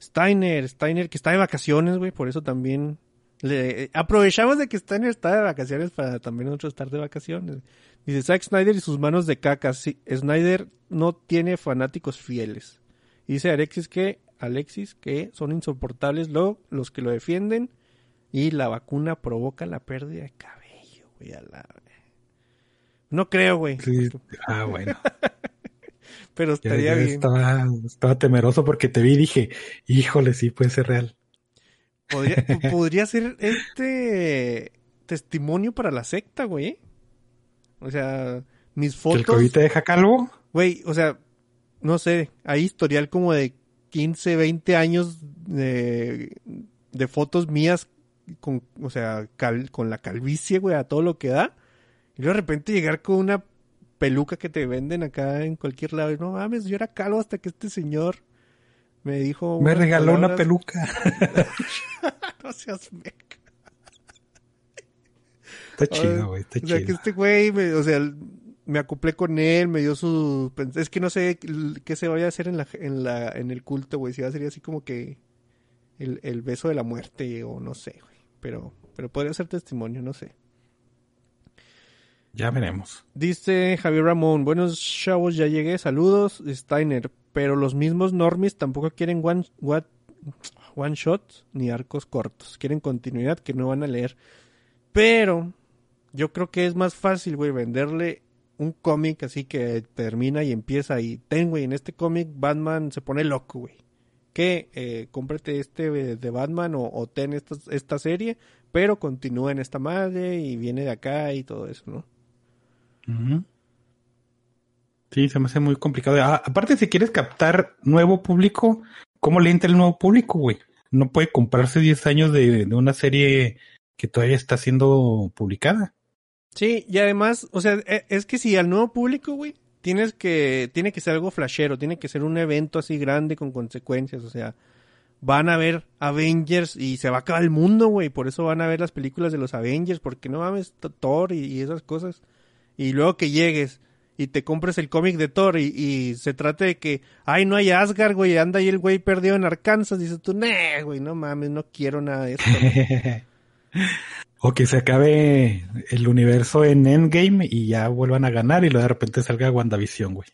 Steiner, Steiner que está de vacaciones, güey, por eso también le, aprovechamos de que Steiner está de vacaciones para también nosotros estar de vacaciones. Dice Zack Snyder y sus manos de caca. Sí, Snyder no tiene fanáticos fieles. dice Alexis que, Alexis que son insoportables lo, los que lo defienden y la vacuna provoca la pérdida de cabello, güey. No creo, güey. Ah, bueno. <laughs> Pero estaría bien. Estaba, estaba, temeroso porque te vi y dije, híjole, sí puede ser real. Podría, <laughs> podría ser este testimonio para la secta, güey. O sea, mis fotos. ¿Que el COVID te deja calvo? Güey, o sea, no sé, hay historial como de 15, 20 años de, de fotos mías con, o sea, cal- con la calvicie, güey, a todo lo que da. Y luego de repente llegar con una peluca que te venden acá en cualquier lado. Y no mames, yo era calvo hasta que este señor me dijo. Me regaló una peluca. <laughs> no seas meca. Está chido, güey, está O sea, que chido. este güey, me- o sea, me acoplé con él, me dio su... Es que no sé qué se vaya a hacer en la, en la, en el culto, güey. Si va a ser así como que el, el beso de la muerte o no sé, güey. Pero, pero podría ser testimonio, no sé. Ya veremos. Dice Javier Ramón, buenos chavos, ya llegué, saludos, Steiner, pero los mismos normies tampoco quieren one, what- one shot ni arcos cortos, quieren continuidad que no van a leer. Pero yo creo que es más fácil, güey, venderle un cómic así que termina y empieza y ten, güey, en este cómic Batman se pone loco, güey. Que eh, cómprate este de de Batman o, o ten esta, esta serie, pero continúa en esta madre y viene de acá y todo eso, ¿no? Sí, se me hace muy complicado. Ah, aparte, si quieres captar nuevo público, ¿cómo le entra el nuevo público, güey? No puede comprarse 10 años de, una serie que todavía está siendo publicada. Sí, y además, o sea, e- es que si al nuevo público, güey, tienes que, tiene que ser algo flashero, tiene que ser un evento así grande con consecuencias, o sea, van a ver Avengers y se va a acabar el mundo, güey, por eso van a ver las películas de los Avengers, porque no mames, Thor y esas cosas. Y luego que llegues y te compres el cómic de Thor y, y se trate de que, ay, no hay Asgard, güey, anda ahí el güey perdido en Arkansas, dices tú, nah, güey, no mames, no quiero nada de esto. <laughs> o que se acabe el universo en Endgame y ya vuelvan a ganar y luego de repente salga WandaVision, güey.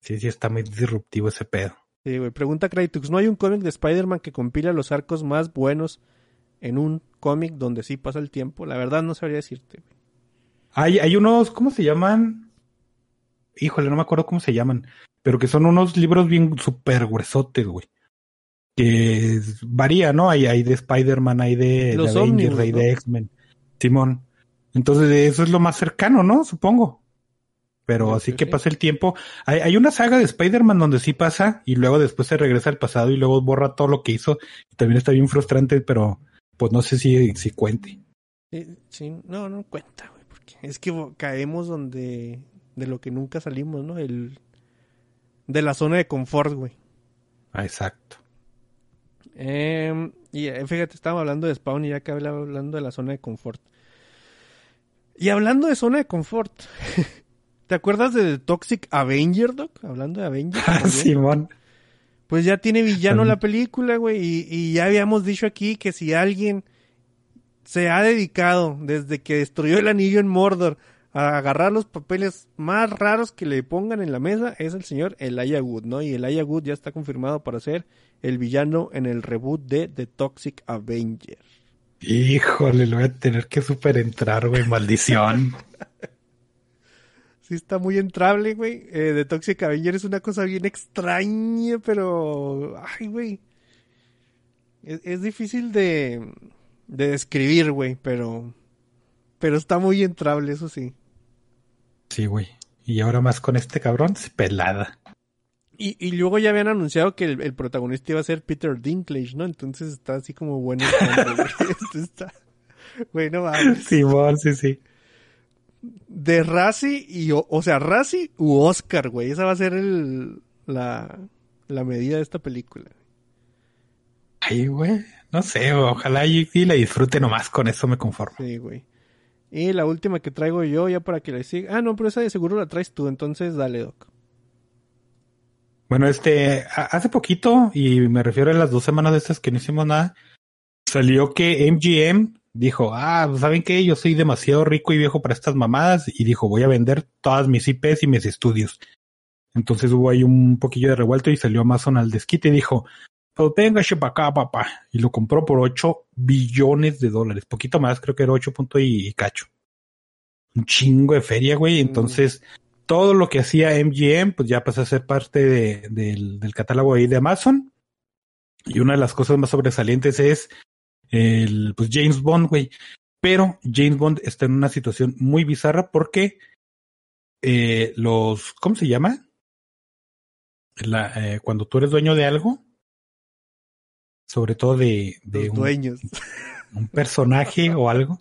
Sí, sí, está muy disruptivo ese pedo. Sí, güey. Pregunta Crytux, ¿no hay un cómic de Spider-Man que compila los arcos más buenos en un cómic donde sí pasa el tiempo? La verdad no sabría decirte. güey. Hay, hay unos, ¿cómo se llaman? Híjole, no me acuerdo cómo se llaman, pero que son unos libros bien súper gruesotes, güey. Que varía, ¿no? Hay, hay de Spider-Man, hay de, de Los Avengers, ómnibus, hay ¿no? de X-Men. Simón. Entonces, eso es lo más cercano, ¿no? Supongo. Pero así que sí. pasa el tiempo. Hay, hay una saga de Spider-Man donde sí pasa y luego después se regresa al pasado y luego borra todo lo que hizo. Y también está bien frustrante, pero pues no sé si, si cuente. Sí, sí, no, no cuenta, es que caemos donde... De lo que nunca salimos, ¿no? El... De la zona de confort, güey. Ah, exacto. Em, y eh, fíjate, estábamos hablando de Spawn y ya que hablaba hablando de la zona de confort. Y hablando de zona de confort, <laughs> ¿te acuerdas de The Toxic Avenger, Doc? Hablando de Avenger. <laughs> también. Simón. Pues ya tiene villano la película, güey. Y, y ya habíamos dicho aquí que si alguien se ha dedicado desde que destruyó el anillo en Mordor a agarrar los papeles más raros que le pongan en la mesa, es el señor Elijah Wood, ¿no? Y Elijah Wood ya está confirmado para ser el villano en el reboot de The Toxic Avenger. Híjole, lo voy a tener que super entrar, güey, maldición. Sí está muy entrable, güey. Eh, The Toxic Avenger es una cosa bien extraña, pero... Ay, güey. Es, es difícil de, de describir, güey, pero... Pero está muy entrable, eso sí. Sí, güey. Y ahora más con este cabrón, pelada. Y, y luego ya habían anunciado que el, el protagonista iba a ser Peter Dinklage, ¿no? Entonces está así como bueno. <laughs> está... Güey, no mames. Simón, sí, sí. De Razzie y... O, o sea, Razzie u Oscar, güey. Esa va a ser el, la, la medida de esta película. Ay, güey. No sé, ojalá y, y la disfrute nomás con eso me conformo. Sí, güey. Y la última que traigo yo, ya para que la siga. Ah, no, pero esa de seguro la traes tú, entonces dale, Doc. Bueno, este, hace poquito, y me refiero a las dos semanas de estas que no hicimos nada, salió que MGM dijo, ah, pues, ¿saben qué? Yo soy demasiado rico y viejo para estas mamadas, y dijo, voy a vender todas mis IPs y mis estudios. Entonces hubo ahí un poquillo de revuelto y salió Amazon al desquite y dijo, pues venga, acá, papá. Y lo compró por 8 billones de dólares, poquito más, creo que era 8 punto y, y cacho. Un chingo de feria, güey. Entonces, todo lo que hacía MGM, pues ya pasó a ser parte de- del, del catálogo ahí de Amazon. Y una de las cosas más sobresalientes es el, pues James Bond, güey. Pero James Bond está en una situación muy bizarra porque eh, los, ¿cómo se llama? La, eh, cuando tú eres dueño de algo, sobre todo de, de Los dueños. <laughs> un personaje o algo.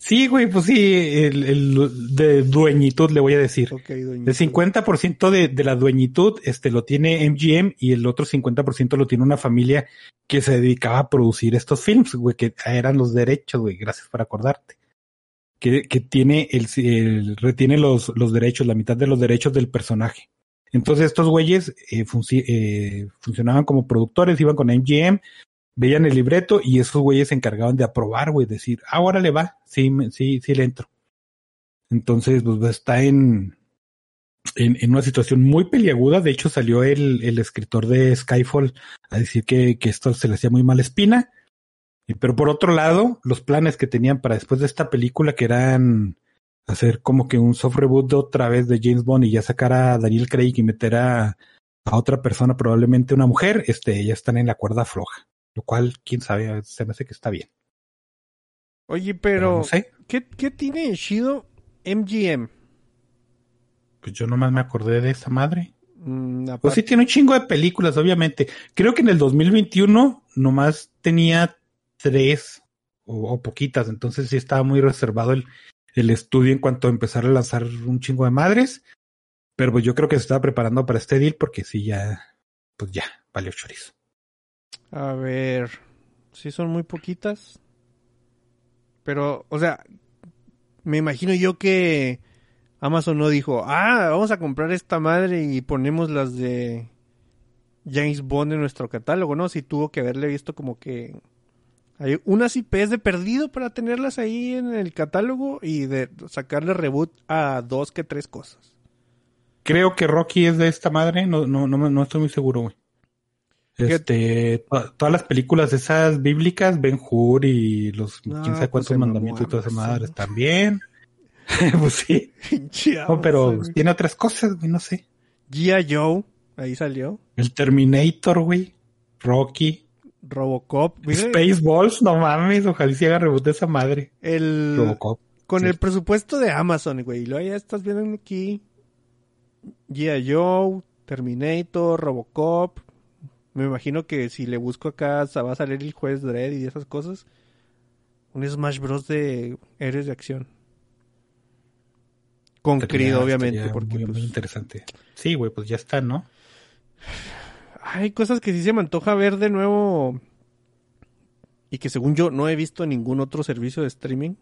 Sí, güey, pues sí, el, el de dueñitud le voy a decir. Ok, dueños. El 50% de, de la dueñitud este, lo tiene MGM y el otro 50% lo tiene una familia que se dedicaba a producir estos films, güey, que eran los derechos, güey, gracias por acordarte. Que, que tiene el, el- retiene los, los derechos, la mitad de los derechos del personaje. Entonces estos güeyes eh, eh, funcionaban como productores, iban con MGM, veían el libreto y esos güeyes se encargaban de aprobar, güey, decir, ah, ahora le va, sí, sí, sí le entro. Entonces, pues está en, en, una situación muy peliaguda. De hecho, salió el, el escritor de Skyfall a decir que, que esto se le hacía muy mala espina. Pero por otro lado, los planes que tenían para después de esta película, que eran hacer como que un soft reboot de otra vez de James Bond y ya sacar a Daniel Craig y meter a, a otra persona, probablemente una mujer, este, ya están en la cuerda floja. Lo cual, quién sabe, se me hace que está bien. Oye, Pero pero, no sé, ¿qué, ¿qué tiene de chido MGM? pues yo nomás me acordé de esa madre. Mm, Pues sí, tiene un chingo de películas, obviamente. Creo que en el 2021 nomás tenía tres o, o poquitas, entonces sí estaba muy reservado el, el estudio en cuanto a empezar a lanzar un chingo de madres. Pero pues yo creo que se estaba preparando para este deal porque sí, ya, pues ya, valió chorizo. A ver, sí son muy poquitas. Pero, o sea, me imagino yo que Amazon no dijo, ah, vamos a comprar esta madre y ponemos las de James Bond en nuestro catálogo, ¿no? Si tuvo que haberle visto como que hay unas IPs de perdido para tenerlas ahí en el catálogo y de sacarle reboot a dos que tres cosas. Creo que Rocky es de esta madre, no, no, no, no estoy muy seguro, güey. Este, to- todas las películas esas bíblicas, Ben Hur y los No, quién sabe pues cuántos mandamientos y todas esas madres también. <laughs> pues sí. No, pero tiene otras cosas, güey, no sé. G.I. Joe, ahí salió. El Terminator, güey. Rocky. Robocop. mira, Spaceballs, no mames, ojalá se haga reboot de esa madre. el, Robocop. con sí. el presupuesto de Amazon, güey. Y luego ya estás viendo aquí. G.I. Joe, Terminator, Robocop. Me imagino que si le busco acá va a salir el juez Dredd y esas cosas. Un Smash Bros. de héroes de acción. Con Creed, obviamente, porque muy, pues, muy interesante. Sí, güey, pues ya está, ¿no? Hay cosas que sí se me antoja ver de nuevo y que según yo no he visto en ningún otro servicio de streaming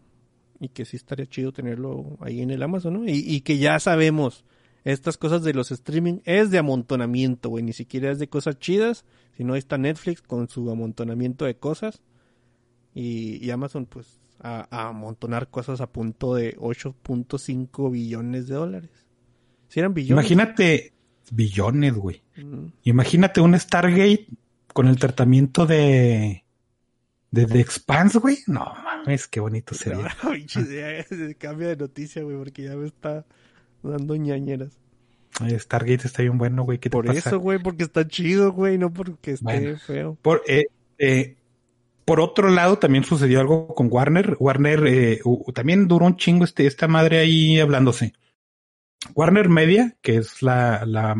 y que sí estaría chido tenerlo ahí en el Amazon, ¿no? Y, que ya sabemos, estas cosas de los streaming es de amontonamiento, güey, ni siquiera es de cosas chidas, sino está Netflix con su amontonamiento de cosas y, y Amazon pues a, a amontonar cosas a punto de 8.5 billones de dólares. Si eran billones. Imagínate billones, güey. Imagínate un Stargate con el tratamiento de de The Expanse, güey. No mames, qué bonito sería. <laughs> Cambia de noticia, güey, porque ya me está dando ñañeras. Stargate está bien bueno, güey. ¿Qué te Por pasa? eso, güey, porque está chido, güey, no porque esté Bueno. feo. Por, eh, eh, por otro lado, también sucedió algo con Warner. Warner eh, también duró un chingo este, esta madre ahí hablándose. Warner Media, que es la, la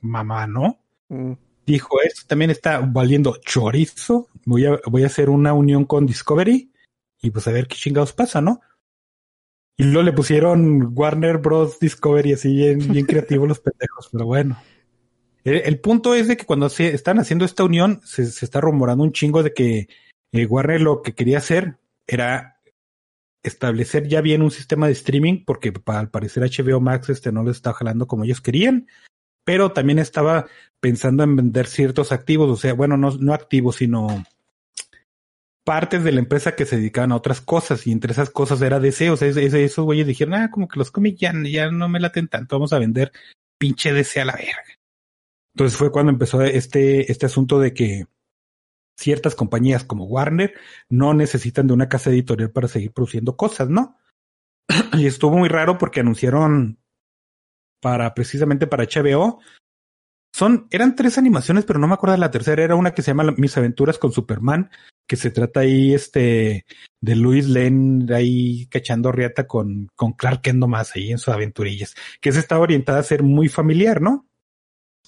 mamá, ¿no? Mm. Dijo, esto también está valiendo chorizo. Voy a, voy a hacer una unión con Discovery y pues a ver qué chingados pasa, ¿no? Y luego le pusieron Warner Bros. Discovery así bien, bien creativos los pendejos, pero bueno. El, el punto es de que cuando se están haciendo esta unión, se, se está rumorando un chingo de que eh, Warner lo que quería hacer era establecer ya bien un sistema de streaming, porque al parecer HBO Max este no lo está jalando como ellos querían, pero también estaba pensando en vender ciertos activos, o sea, bueno, no, no activos, sino partes de la empresa que se dedicaban a otras cosas, y entre esas cosas era DC, esos güeyes dijeron, ah, como que los cómics ya, ya no me laten tanto, vamos a vender pinche DC a la verga. Entonces fue cuando empezó este, este asunto de que ciertas compañías como Warner no necesitan de una casa editorial para seguir produciendo cosas, ¿no? <clears throat> y estuvo muy raro porque anunciaron para precisamente para HBO son, eran tres animaciones, pero no me acuerdo de la tercera. Era una que se llama Mis aventuras con Superman, que se trata ahí, este, de Luis Lane ahí cachando riata con, con Clark Kent más ahí en sus aventurillas, que esa estaba orientada a ser muy familiar, ¿no?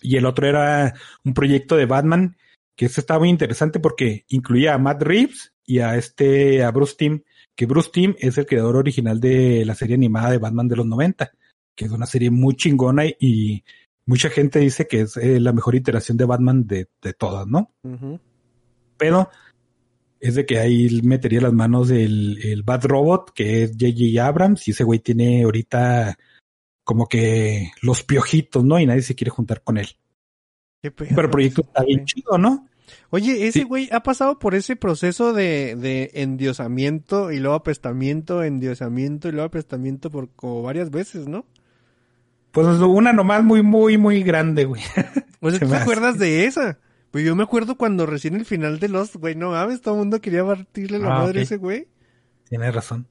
Y el otro era un proyecto de Batman, que ese estaba muy interesante porque incluía a Matt Reeves y a este, a Bruce Timm, que Bruce Timm es el creador original de la serie animada de Batman de los 90, que es una serie muy chingona y mucha gente dice que es eh, la mejor iteración de Batman de, de todas, ¿no? Pero es de que ahí metería las manos el, el Bad Robot, que es J.J. Abrams, y ese güey tiene ahorita como que los piojitos, ¿no? Y nadie se quiere juntar con él. Pero el proyecto está bien chido, ¿no? Oye, ese güey ha pasado por ese proceso de, de endiosamiento y luego apestamiento, endiosamiento y luego apestamiento por como varias veces, ¿no? Pues una nomás muy, muy, muy grande, güey. <laughs> Pues ¿tú te acuerdas de esa? Pues yo me acuerdo cuando recién el final de Lost, güey, no mames, todo el mundo quería partirle la ah, madre a ese güey. Tienes razón.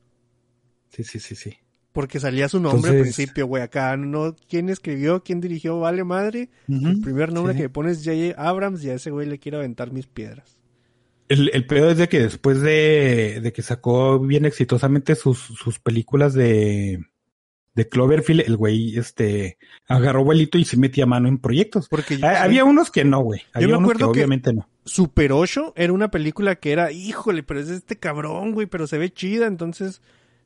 Sí, sí, sí, sí. Porque salía su nombre al principio, güey. Acá no, quién escribió, quién dirigió, vale madre. el primer nombre que pones J.J. Abrams y a ese güey le quiero aventar mis piedras. El, el peor es de que después de, de que sacó bien exitosamente sus, sus películas de, de Cloverfield, el güey, este, agarró vuelito y se metía mano en proyectos. Porque había unos que no, güey. Había yo me acuerdo que obviamente no. Super 8 era una película que era, híjole, pero es este cabrón, güey, pero se ve chida, entonces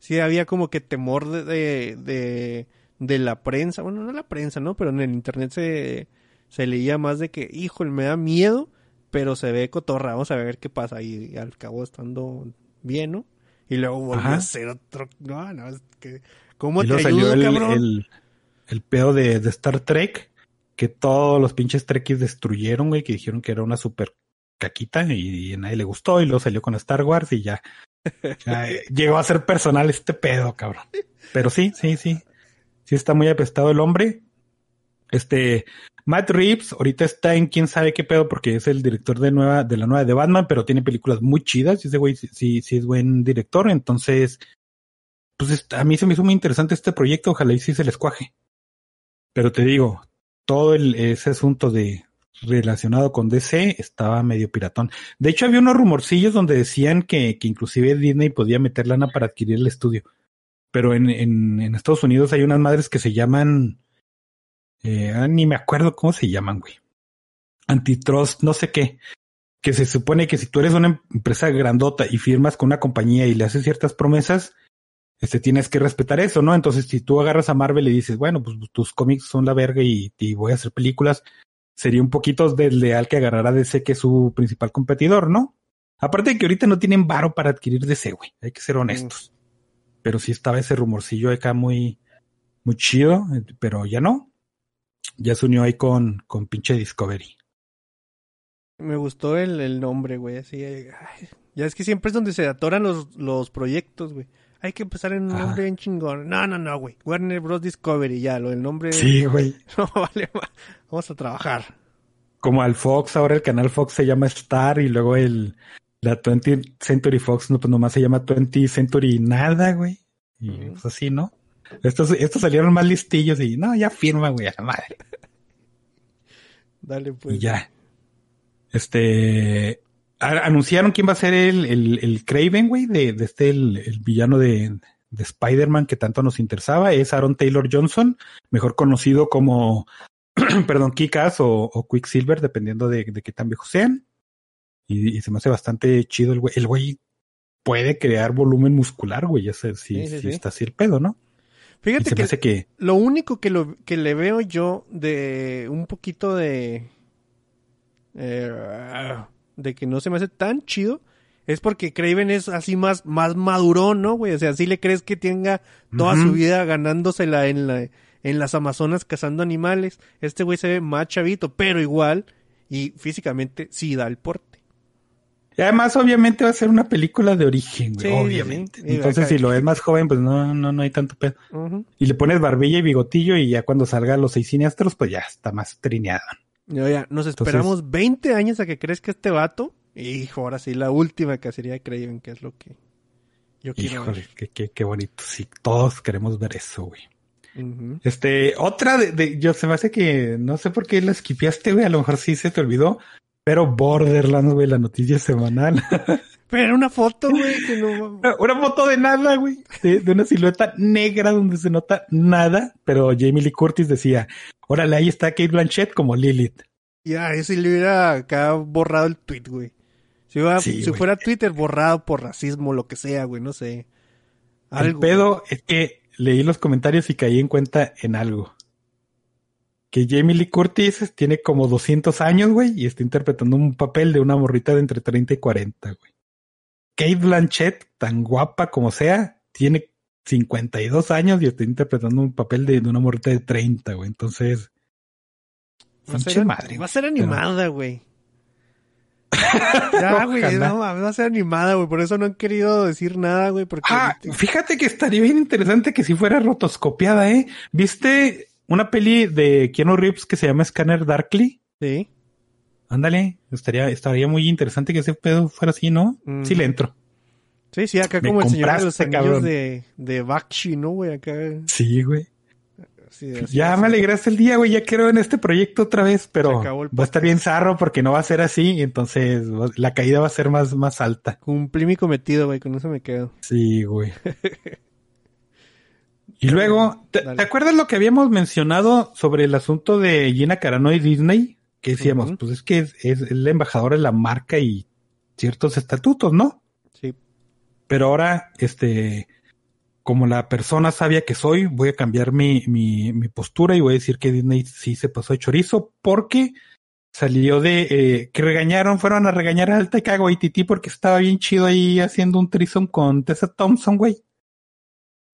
sí había como que temor de, de, de, la prensa, bueno, no la prensa, ¿no? Pero en el internet se, se leía más de que, híjole, me da miedo, pero se ve cotorra, vamos a ver qué pasa. Y, al cabo estando bien, ¿no? Y luego volvió a ser otro, no, no, es que ¿Cómo te salió el, El, el, pedo de, de, Star Trek, que todos los pinches Trekkies destruyeron, güey, que dijeron que era una super caquita y, a nadie le gustó y luego salió con Star Wars y ya, eh, <laughs> llegó a ser personal este pedo, cabrón. Pero sí, sí, sí. Sí está muy apestado el hombre. Este, Matt Reeves ahorita está en quién sabe qué pedo porque es el director de nueva, de la nueva de Batman, pero tiene películas muy chidas y ese güey sí, sí es buen director, entonces pues a mí se me hizo muy interesante este proyecto, ojalá y sí se les cuaje. Pero te digo, todo el, ese asunto de relacionado con DC estaba medio piratón. De hecho, había unos rumorcillos donde decían que, que inclusive Disney podía meter lana para adquirir el estudio. Pero en, en, en Estados Unidos hay unas madres que se llaman, eh, ah, ni me acuerdo cómo se llaman, güey. Antitrust, no sé qué. Que se supone que si tú eres una empresa grandota y firmas con una compañía y le haces ciertas promesas, este, tienes que respetar eso, ¿no? Entonces, si tú agarras a Marvel y dices, bueno, pues tus cómics son la verga y, voy a hacer películas, sería un poquito desleal que agarrara DC que es su principal competidor, ¿no? Aparte de que ahorita no tienen varo para adquirir DC, güey, hay que ser honestos. Pero sí estaba ese rumorcillo acá muy, muy chido, pero ya no. Ya se unió ahí con, con pinche Discovery. Me gustó el, el nombre, güey, así. ya es que siempre es donde se atoran los, los proyectos, güey hay que empezar en un nombre en chingón. No, no, no, güey. Warner Bros. Discovery, ya, lo del nombre. Sí, güey. <laughs> No, vale, vamos a trabajar. Como al Fox, ahora el canal Fox se llama Star y luego el, la 20th Century Fox, no, pues nomás se llama 20th Century nada, güey. Y pues así, ¿no? Estos, estos salieron más listillos y no, ya firma, güey, a la madre. Dale, pues. Y ya. Este, anunciaron quién va a ser el, el, el Craven, güey, de, de, este, el, el villano de, de Spider-Man que tanto nos interesaba. Es Aaron Taylor Johnson, mejor conocido como, <clears throat> perdón, Kikas o, o, Quicksilver, dependiendo de, de qué tan viejos sean. Y, y, se me hace bastante chido el güey. El güey puede crear volumen muscular, güey. Ya sé si, sí, sí, está así el pedo, ¿no? Fíjate que, que, lo único que, lo, que le veo yo de un poquito de... Eh, de que no se me hace tan chido es porque Craven es así más, más madurón, ¿no, güey? O sea, así le crees que tenga toda su vida ganándosela en, la, en las Amazonas cazando animales. Este güey se ve más chavito, pero igual, y físicamente sí da el porte. Y además, obviamente, va a ser una película de origen, güey, obviamente. Entonces, si lo es más joven, pues no, no, no hay tanto pedo. Y le pones barbilla y bigotillo, y ya cuando salga los seis siniestros, pues ya está más trineado. Ya, nos esperamos 20 años a que crezca este vato. Hijo, ahora sí, la última cacería Craven, que es lo que yo quiero Híjole, Qué, qué, qué bonito. Sí, todos queremos ver eso, güey. Este, otra de, de- yo se me hace que no sé por qué la esquipeaste, güey. A lo mejor sí se te olvidó. Pero Borderlands, güey, la noticia semanal. <laughs> Pero una foto, güey, que no... una foto de nada, güey. De, de una silueta negra donde se nota nada. Pero Jamie Lee Curtis decía, órale, ahí está Kate Blanchett como Lilith. Ya, eso le hubiera acá borrado el tweet, güey. Si, Sí, fuera Twitter borrado por racismo, lo que sea, güey, no sé. El pedo es que leí los comentarios y caí en cuenta en algo. Que Jamie Lee Curtis tiene como 200 años, güey, y está interpretando un papel de una morrita de entre 30 y 40, güey. Kate Blanchett, tan guapa como sea, tiene 52 años y está interpretando un papel de, de una morrita de 30, güey. Entonces, Va a ser, madre. va a ser animada, güey. <laughs> ya, güey, Ojalá. no mames, va a ser animada, güey. Por eso no han querido decir nada, güey, porque... Ah, fíjate que estaría bien interesante que si fuera rotoscopiada, ¿eh? ¿Viste una peli de Keanu Reeves que se llama Scanner Darkly? Sí. Ándale, estaría, estaría muy interesante que ese pedo fuera así, ¿no? Mm. Sí le entro. Sí, sí, acá Me como el señor de los anillos de, de Bakshi, ¿no, güey? Acá... Sí, güey. Ya así. me alegraste el día, güey. Ya quiero en este proyecto otra vez, pero va a estar bien zarro porque no va a ser así. Entonces la caída va a ser más, más alta. Cumplí mi cometido, güey, con eso me quedo. Sí, güey. <laughs> Y luego, ¿te, acuerdas lo que habíamos mencionado sobre el asunto de Gina Carano y Disney? Que decíamos, pues es que es, es el embajador de la marca y ciertos estatutos, ¿no? Sí. Pero ahora, este, como la persona sabia que soy, voy a cambiar mi, mi, mi postura y voy a decir que Disney sí se pasó de chorizo porque salió de, eh, que regañaron, fueron a regañar a Alta Cago y Titi porque estaba bien chido ahí haciendo un trison con Tessa Thompson, güey.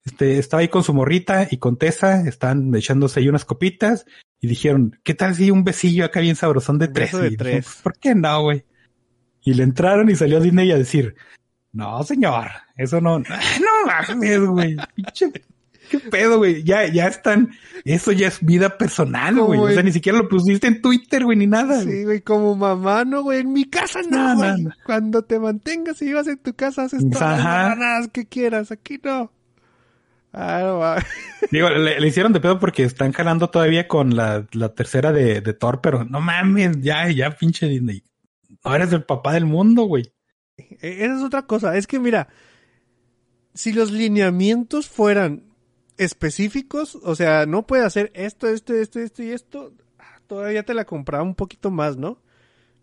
Este, estaba ahí con su morrita y con Tessa, estaban echándose ahí unas copitas y dijeron, ¿qué tal si un besillo acá bien sabrosón de tres? de Y dijeron, tres. "Pues, ¿Por qué no, güey? Y le entraron y salió Disney a decir, no, señor, eso no, <laughs> no mames, güey, qué pedo, güey, ya, ya están, eso ya es vida personal, güey, o sea, ni siquiera lo pusiste en Twitter, güey, ni nada. Sí, güey, como mamá, no, güey, en mi casa no, No, no, no. Cuando te mantengas y vivas en tu casa, haces todas las que quieras, aquí no. Ah, no, va. <laughs> Digo, le, le hicieron de pedo porque están jalando todavía con la, la tercera de, de Thor, pero no mames, ya, ya, pinche Disney. No eres el papá del mundo, güey. E- Esa es otra cosa. Es que mira, si los lineamientos fueran específicos, o sea, no puede hacer esto, esto, esto, esto y esto, ah, todavía te la compraba un poquito más, ¿no?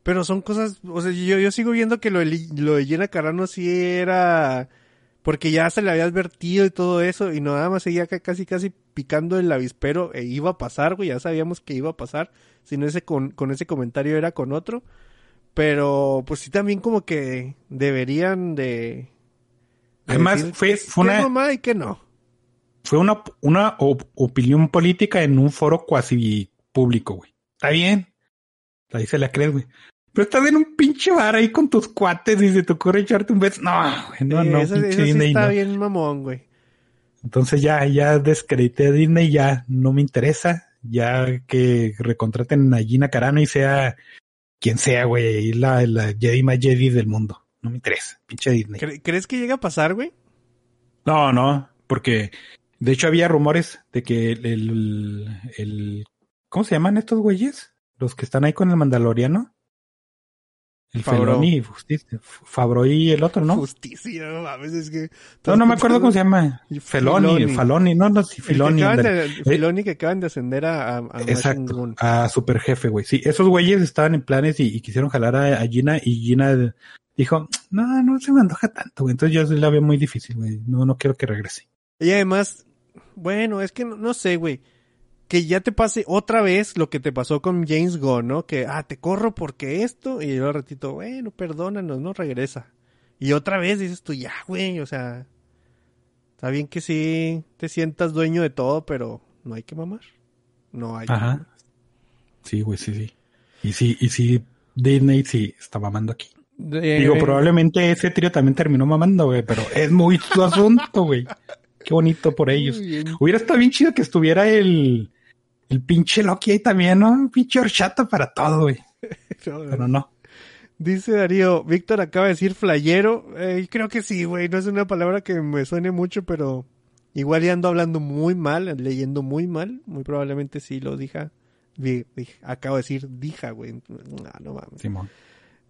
Pero son cosas, o sea, yo, yo sigo viendo que lo lo de Jenna Carano sí era porque ya se le había advertido y todo eso, y nada más seguía casi casi picando el avispero, e iba a pasar, güey, ya sabíamos que iba a pasar, si no ese con, con ese comentario era con otro. Pero, pues sí, también como que deberían de. de Además, fue- fue qué una- y qué no. Fue una, una op- opinión política en un foro cuasi público, güey. Está bien. Ahí se la crees, güey. Pero estás en un pinche bar ahí con tus cuates y se te ocurre echarte un beso. No, güey, no, no, eso, pinche eso sí Disney, está no. bien mamón, güey. Entonces ya, ya descredité a Disney, ya no me interesa. Ya que recontraten a Gina Carano y sea quien sea, güey, y la, la Jedi más Jedi del mundo. No me interesa, pinche Disney. ¿Cre- ¿Crees que llega a pasar, güey? No, no, porque de hecho había rumores de que el, el, el- ¿cómo se llaman estos güeyes? Los que están ahí con el Mandaloriano. El. Feloni, Justicia, Fabro y el otro, ¿no? Justicia, no mames, es que. No, no me acuerdo cómo se llama. Y Feloni, Filoni. Faloni, no, no, sí, El que Filoni. de, Filoni que acaban de ascender a, a, Exacto, a super jefe, güey. Sí, esos güeyes estaban en planes y, y quisieron jalar a, a Gina y Gina dijo, no, no se me antoja tanto, güey. Entonces yo la veo muy difícil, güey. No, no quiero que regrese. Y además, bueno, es que no, no sé, güey. Que ya te pase otra vez lo que te pasó con James Gunn, ¿no? Que, ah, te corro porque esto. Y luego al ratito, bueno, perdónanos, no regresa. Y otra vez dices tú, ya, güey, o sea. Está bien que sí te sientas dueño de todo, pero no hay que mamar. No hay que Ajá. mamar. Sí, güey, sí, sí. Y sí, y sí, Disney sí está mamando aquí. Eh, Digo, probablemente ese trío también terminó mamando, güey, pero es muy su asunto, güey. Qué bonito por ellos. Hubiera estado bien chido que estuviera el, el pinche Loki ahí también, ¿no? Un pinche horchata para todo, güey. <laughs> Pero no. Dice Darío, Víctor acaba de decir flayero. Eh, creo que sí, güey. No es una palabra que me suene mucho, pero Igual ya ando hablando muy mal, leyendo muy mal. Muy probablemente sí lo dija. Di- di- acabo de decir dija, güey. Ah, no mames. Simón.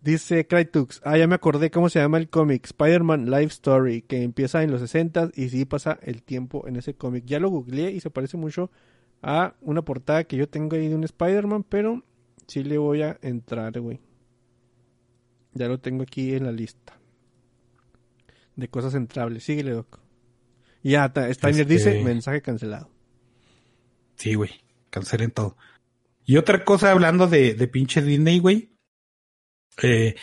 Dice Crytux, ah, ya me acordé cómo se llama el cómic, Spider-Man Life Story, que empieza en los 60 y sí pasa el tiempo en ese cómic. Ya lo googleé y se parece mucho a una portada que yo tengo ahí de un Spider-Man, pero sí le voy a entrar, güey. Ya lo tengo aquí en la lista. De cosas entrables. Síguele, Doc. Y ya, Steiner Este- dice, mensaje cancelado. Sí, güey. Cancelen todo. Y otra cosa, hablando de, de pinche Disney, güey. eh,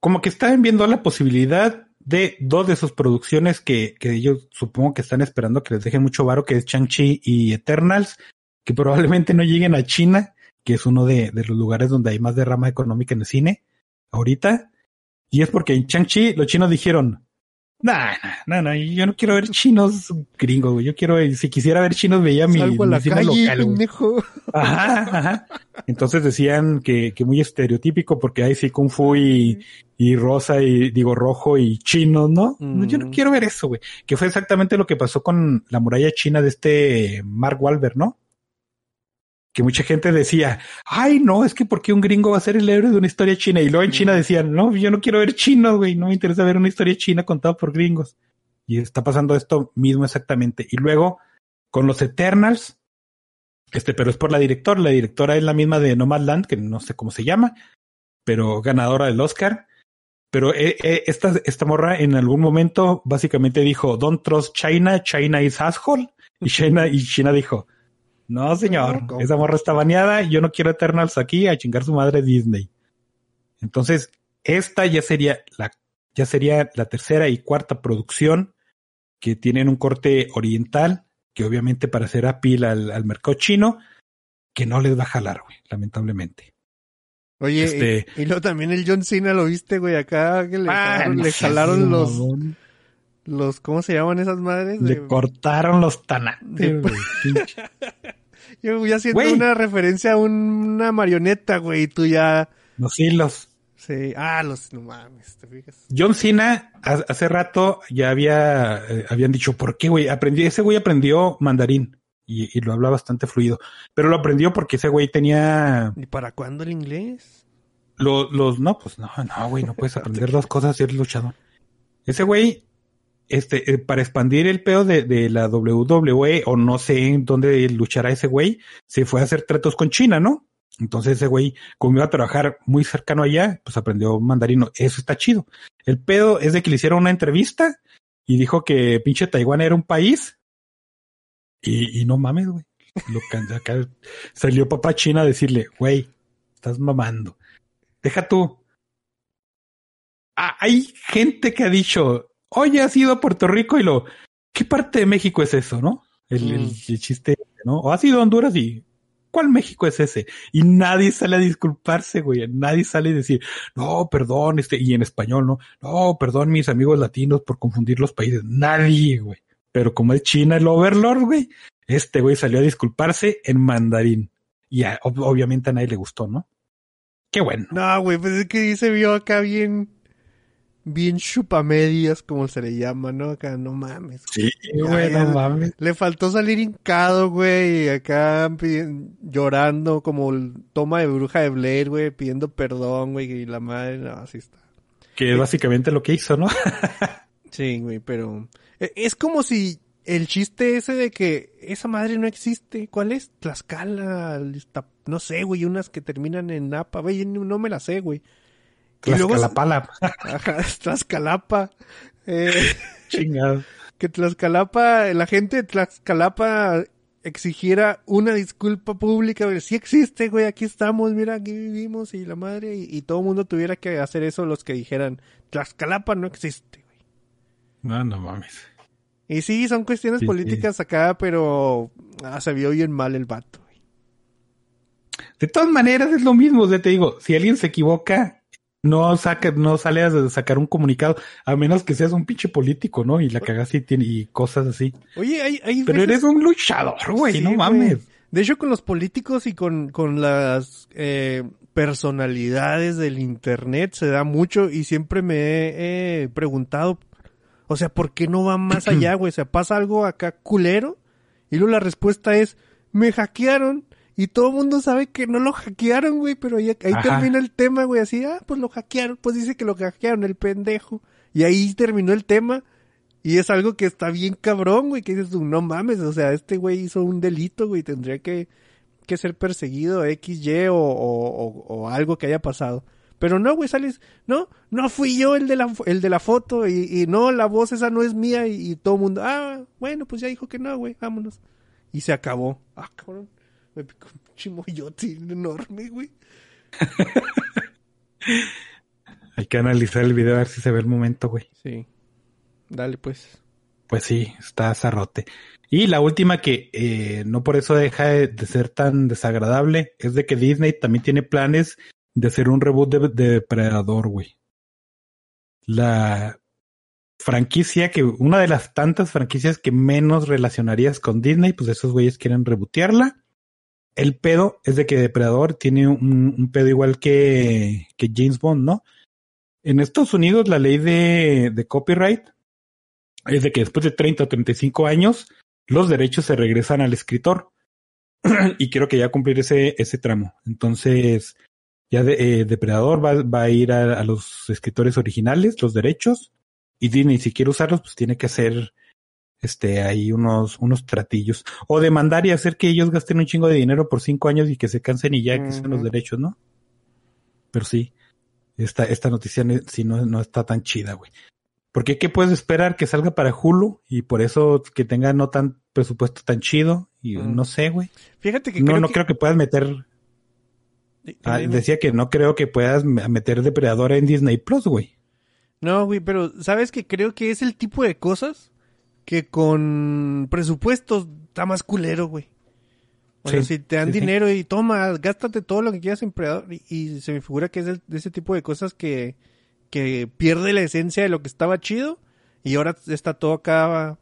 como que están viendo la posibilidad de dos de sus producciones que, que ellos supongo que están esperando que les dejen mucho varo, que es Shang-Chi y Eternals, que probablemente no lleguen a China, que es uno de, de los lugares donde hay más derrama económica en el cine, ahorita. Y es porque en Shang-Chi los chinos dijeron, nah, nah, nah, yo no quiero ver chinos gringos, güey. Yo quiero, si quisiera ver chinos, veía mi, Salgo a la mi cine calle, local, pendejo. Ajá, ajá. Entonces decían que, que muy estereotípico porque hay sí Kung Fu y, y rosa y digo rojo y chino, ¿no? Mm. Yo no quiero ver eso, güey. Que fue exactamente lo que pasó con la muralla china de este Mark Wahlberg, ¿no? Que mucha gente decía, ay, no, es que ¿por qué un gringo va a ser el héroe de una historia china? Y luego en China decían, no, yo no quiero ver chinos, güey, no me interesa ver una historia china contada por gringos. Y está pasando esto mismo exactamente. Y luego, con los Eternals, este, pero es por la directora. La directora es la misma de Nomadland, que no sé cómo se llama, pero ganadora del Oscar. Pero eh, eh, esta, esta morra en algún momento básicamente dijo, don't trust China, China is asshole. Y China, y China dijo, no señor, esa morra está baneada, yo no quiero Eternals aquí a chingar su madre Disney. Entonces, esta ya sería la, ya sería la tercera y cuarta producción que tienen un corte oriental, que obviamente para hacer apil al, al mercado chino, que no les va a jalar, güey, lamentablemente. Oye, Este- y, y luego también el John Cena, ¿lo viste, güey? Acá que le Ah, jalaron, no le seas jalaron los, mamón. Los, ¿cómo se llaman esas madres? Le De- cortaron los tanates, güey. <laughs> Yo voy haciendo Güey. una referencia a una marioneta, güey, y tú ya, Los hilos. sí, ah, los, no mames, ¿te fijas? John Cena ha- hace rato ya había, eh, habían dicho, ¿por qué, güey? Aprendí, ese güey aprendió mandarín y, y lo habla bastante fluido, pero lo aprendió porque ese güey tenía ¿Y para cuándo el inglés? lo- los, no, pues no, no, güey, no puedes <laughs> aprender dos cosas y eres luchador. Ese güey, este, eh, para expandir el pedo de, de la WWE, o no sé en dónde luchará ese güey, se fue a hacer tratos con China, ¿no? Entonces ese güey, como iba a trabajar muy cercano allá, pues aprendió mandarino. Eso está chido. El pedo es de que le hicieron una entrevista y dijo que pinche Taiwán era un país. Y, y no mames, güey. Salió papá China a decirle, güey, estás mamando. Deja tú. Ah, hay gente que ha dicho, oye, has ido a Puerto Rico y lo, ¿qué parte de México es eso, no? El, el- Mm. el chiste, ¿no? O has ido a Honduras y, ¿cuál México es ese? Y nadie sale a disculparse, güey. Nadie sale a decir, no, perdón, este, y en español, ¿no? No, perdón, mis amigos latinos por confundir los países. Nadie, güey. Pero como es China el Overlord, güey, este güey salió a disculparse en mandarín. Y a- ob- obviamente a nadie le gustó, ¿no? Qué bueno. No, güey, pues es que se vio acá bien, bien chupamedias, como se le llama, ¿no? Acá, no mames. Sí, güey, no mames. Le faltó salir hincado, güey, y acá llorando como el toma de bruja de Blair, güey, pidiendo perdón, güey, y la madre, no, así está. Que es básicamente lo que hizo, ¿no? <laughs> Sí, güey, pero eh, es como si el chiste ese de que esa madre no existe, ¿cuál es? Tlaxcala, no sé, güey, unas que terminan en Napa, güey, no no me la sé, güey. Tlaxcalapala. <laughs> Ajá, Tlaxcalapa. Eh, <laughs> Chingado. que Tlaxcalapa, la gente de Tlaxcalapa exigiera una disculpa pública, güey. Sí existe, güey, aquí estamos, mira, aquí vivimos y la madre, y, y todo el mundo tuviera que hacer eso los que dijeran, Tlaxcalapa no existe, güey. No, no mames. Y sí, son cuestiones Sí, políticas acá, pero ah, se vio bien mal el vato, güey. De todas maneras es lo mismo, ya te digo, si alguien se equivoca, no saca, no sale a sacar un comunicado, a menos que seas un pinche político, ¿no? Y la cagaste y tiene, y cosas así. Oye, hay, hay Pero veces- eres un luchador, güey, Sí, no güey. mames. De hecho, con los políticos y con, con las eh, personalidades del internet se da mucho y siempre me he eh, preguntado, O sea, ¿por qué no va más <clears throat> allá, güey? O sea, pasa algo acá culero y luego la respuesta es, me hackearon. Y todo el mundo sabe que no lo hackearon, güey, pero ahí, ahí termina el tema, güey, así, ah, pues lo hackearon, pues dice que lo hackearon, el pendejo. Y ahí terminó el tema. Y es algo que está bien cabrón, güey, que dices tú, no mames, o sea, este güey hizo un delito, güey, tendría que, que ser perseguido, X, Y o, o, o- o algo que haya pasado. Pero no, güey, sales, no, no fui yo el de la, el de la foto y, y no, la voz esa no es mía y, y todo el mundo, ah, bueno, pues ya dijo que no, güey, vámonos. Y se acabó. Ah, cabrón, <laughs> me picó un chimoyote enorme, güey. <laughs> Hay que analizar el video a ver si se ve el momento, güey. Sí. Dale, pues. Pues sí, está zarrote. Y la última que eh, no por eso deja de, de ser tan desagradable es de que Disney también tiene planes de hacer un reboot de, de Depredador, güey. La franquicia que, una de las tantas franquicias que menos relacionarías con Disney, pues esos güeyes quieren rebotearla. El pedo es de que Depredador tiene un, pedo igual que, que James Bond, ¿no? En Estados Unidos la ley de, copyright es de que después de 30 o 35 años, los derechos se regresan al escritor. <clears throat> y quiero que ya cumplir ese, ese tramo. Entonces, ya eh, Depredador va, a ir a, a, los escritores originales, los derechos, y si quiere usarlos, pues tiene que hacer este ahí unos, unos tratillos. O demandar y hacer que ellos gasten un chingo de dinero por cinco años y que se cansen y ya que sean los derechos, ¿no? Pero sí, esta, esta noticia sí no, no está tan chida, güey. Porque ¿qué puedes esperar? Que salga para Hulu y por eso que tenga no tan presupuesto tan chido y no sé, güey. Fíjate que no, creo no que... creo que puedas meter. Ah, decía que no creo que puedas meter Depredador en Disney Plus, güey. No, güey, pero sabes que creo que es el tipo de cosas que con presupuestos está más culero, güey. O sí, sea, si te dan sí, dinero sí. y toma, gástate todo lo que quieras en Predador. Y, y, se me figura que es de, de ese tipo de cosas que, que pierde la esencia de lo que estaba chido. Y ahora está todo acá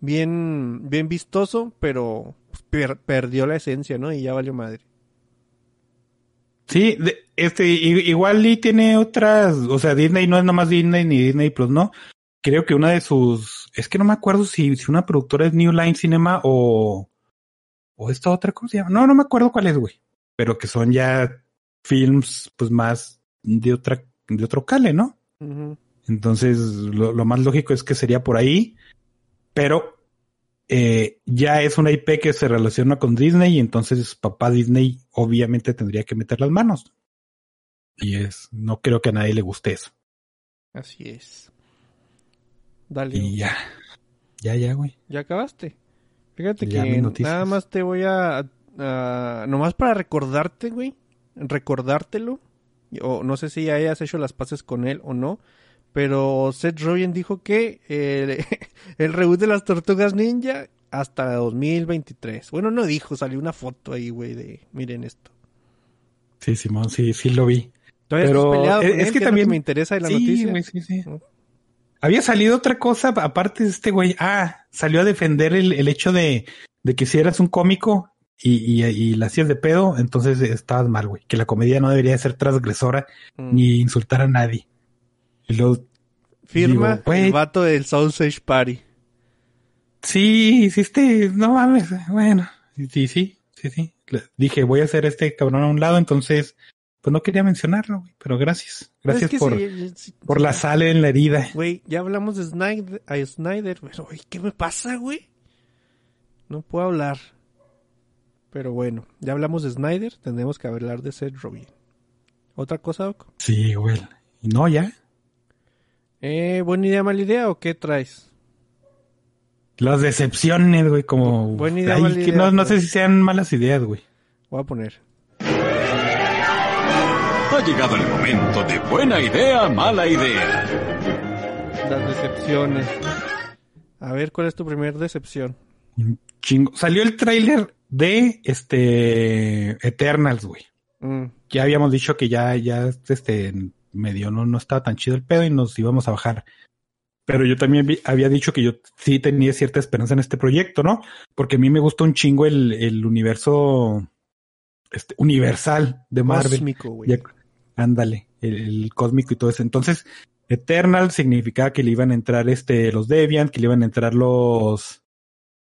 bien, bien vistoso, pero per, perdió la esencia, ¿no? Y ya valió madre. Sí, este, igual y tiene otras, o sea, Disney no es nomás Disney ni Disney Plus, ¿no? Creo que una de sus, es que no me acuerdo si, si una productora es New Line Cinema o, o esta otra cosa, no, no me acuerdo cuál es, güey, pero que son ya films, pues más de otra, de otro cale, ¿no? Uh -huh. Entonces, lo, lo, más lógico es que sería por ahí, pero eh, ya es una IP que se relaciona con Disney y entonces papá Disney obviamente tendría que meter las manos. Y es, no creo que a nadie le guste eso. Así es. Dale. Y ya. Ya, ya, güey. Ya acabaste. Fíjate ya que nada más te voy a, a, Nomás para recordarte, güey. Recordártelo. O no sé si ya hayas hecho las paces con él o no. Pero Seth Rogen dijo que eh, <laughs> el reboot de las tortugas ninja hasta 2023. Bueno, no dijo, salió una foto ahí, güey, de miren esto. Sí, Simón, sí, sí lo vi. Todavía Pero peleado es, con es él, que también que me interesa de la sí, noticia. güey, sí, sí. Había salido otra cosa aparte de este güey. Ah, salió a defender el, el hecho de, de que si eras un cómico y, y, y la hacías de pedo, entonces estabas mal, güey. Que la comedia no debería ser transgresora Mm. ni insultar a nadie. Y luego, Firma digo, el vato del Sausage Party. sí, hiciste, no mames, bueno, sí, sí, sí, sí. Le- Dije, voy a hacer este cabrón a un lado, entonces, pues no quería mencionarlo, güey, pero gracias. Gracias Es que por, sí, sí, por la sal en la herida. Güey, ya hablamos de Snyder, a Snyder, pero güey, ¿qué me pasa, güey? No puedo hablar. Pero bueno, ya hablamos de Snyder, tendremos que hablar de Seth Rogen. ¿Otra cosa, Doc? Sí, güey. Y no, ya. Eh, ¿buena idea, mala idea o qué traes? Las decepciones, güey, como... Bu- buena idea, Ay, mala que idea, no, sé si sean malas ideas, güey. Voy a poner. Ha llegado el momento de buena idea, mala idea. Las decepciones. A ver, ¿cuál es tu primer decepción? Chingo. Salió el tráiler de, este, Eternals, güey. Mm, ya habíamos dicho que ya, ya, este, medio no, no estaba tan chido el pedo y nos íbamos a bajar. Pero yo también vi- había dicho que yo sí tenía cierta esperanza en este proyecto, ¿no? Porque a mí me gusta un chingo el, el universo, este, universal de Marvel. cósmico, güey. Ándale, el, el cósmico y todo eso. Entonces, Eternal significaba que le iban a entrar este, los Deviant, que le iban a entrar los,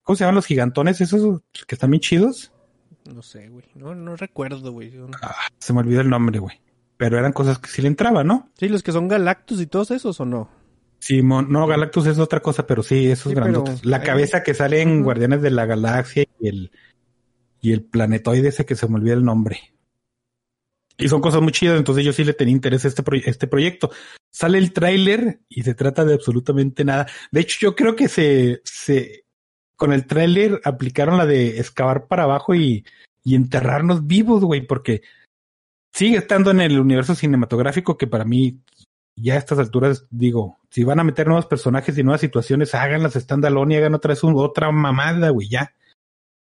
¿cómo se llaman los gigantones? Esos que están bien chidos. No sé, güey. No, no recuerdo, güey. Ah, se me olvidó el nombre, güey. Pero eran cosas que sí le entraban, ¿no? Sí, los que son Galactus y todos esos, ¿o no? Sí, no, Galactus es otra cosa, pero sí, esos grandotes. La cabeza que sale en Guardianes de la Galaxia y el, y el planetoide ese que se me olvida el nombre. Y son cosas muy chidas, entonces yo sí le tenía interés a este, este proyecto. Sale el tráiler y se trata de absolutamente nada. De hecho, yo creo que se, se, con el tráiler aplicaron la de excavar para abajo y, y enterrarnos vivos, güey, porque sigue estando en el universo cinematográfico que para mí ya a estas alturas digo, si van a meter nuevos personajes y nuevas situaciones, háganlas standalone y hagan otra vez otra mamada, güey, ya.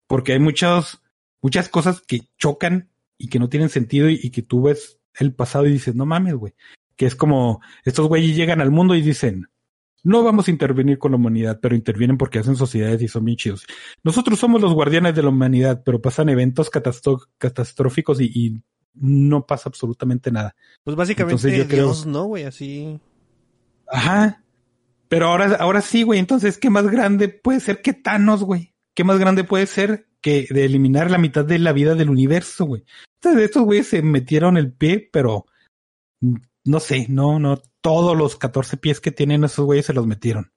Porque hay muchas, muchas cosas que chocan y que no tienen sentido y, que tú ves el pasado y dices, no mames, güey. Que es como, estos güeyes llegan al mundo y dicen, no vamos a intervenir con la humanidad, pero intervienen porque hacen sociedades y son bien chidos. Nosotros somos los guardianes de la humanidad, pero pasan eventos catastróficos y no pasa absolutamente nada. Pues básicamente yo Dios, ¿no, güey? Así. Ajá. Pero ahora, ahora sí, güey. Entonces, ¿qué más grande puede ser que Thanos, güey? ¿Qué más grande puede ser que de eliminar la mitad de la vida del universo, güey? Entonces, estos güeyes se metieron el pie, pero no sé, no, no, todos los 14 pies que tienen esos güeyes se los metieron.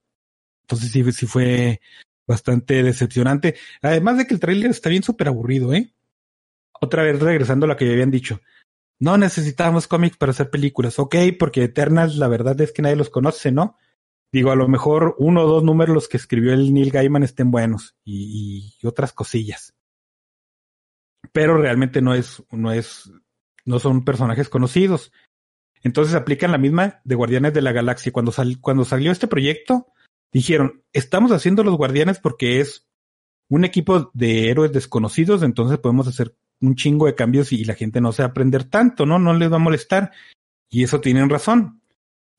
Entonces sí, sí fue bastante decepcionante. Además de que el trailer está bien súper aburrido, ¿eh? otra vez regresando a lo que habían dicho. No necesitábamos cómics para hacer películas. Ok, porque Eternals la verdad es que nadie los conoce, ¿no? Digo, a lo mejor uno o dos números los que escribió el Neil Gaiman estén buenos y, y otras cosillas. Pero realmente no es, no es, no son personajes conocidos. Entonces aplican la misma de Guardianes de la Galaxia. Cuando, sal, cuando salió este proyecto, dijeron, estamos haciendo los Guardianes porque es un equipo de héroes desconocidos, entonces podemos hacer un chingo de cambios y la gente no se va a aprender tanto, ¿no? No les va a molestar. Y eso tienen razón.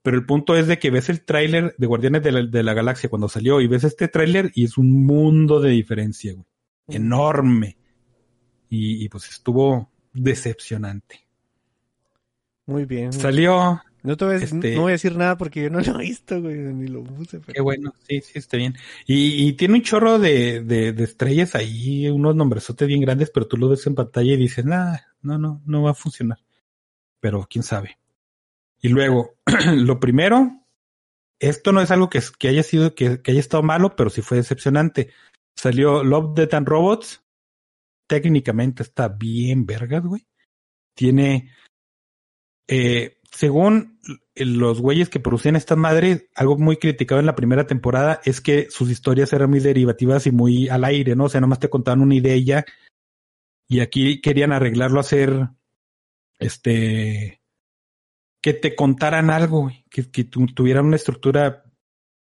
Pero el punto es de que ves el tráiler de Guardianes de la, de la, Galaxia cuando salió y ves este tráiler y es un mundo de diferencia, güey. Enorme. Y, y, pues estuvo decepcionante. Muy bien. Salió no, te voy a decir, este no voy a decir nada porque yo no lo he visto, güey, ni lo puse. Qué bueno, sí, sí, está bien. Y, y tiene un chorro de, de, de, estrellas ahí, unos nombresotes bien grandes, pero tú lo ves en pantalla y dices, nada, no, no, no va a funcionar. Pero quién sabe. Y luego, <clears throat> lo primero, esto no es algo que, haya sido, que, haya estado malo, pero sí fue decepcionante. Salió Love, Death and Robots. Técnicamente está bien vergas, güey. Tiene eh, según los güeyes que producían esta madre, algo muy criticado en la primera temporada es que sus historias eran muy derivativas y muy al aire, ¿no? O sea, nomás te contaban una idea y aquí querían arreglarlo a hacer, este, que te contaran algo, que, que tuvieran una estructura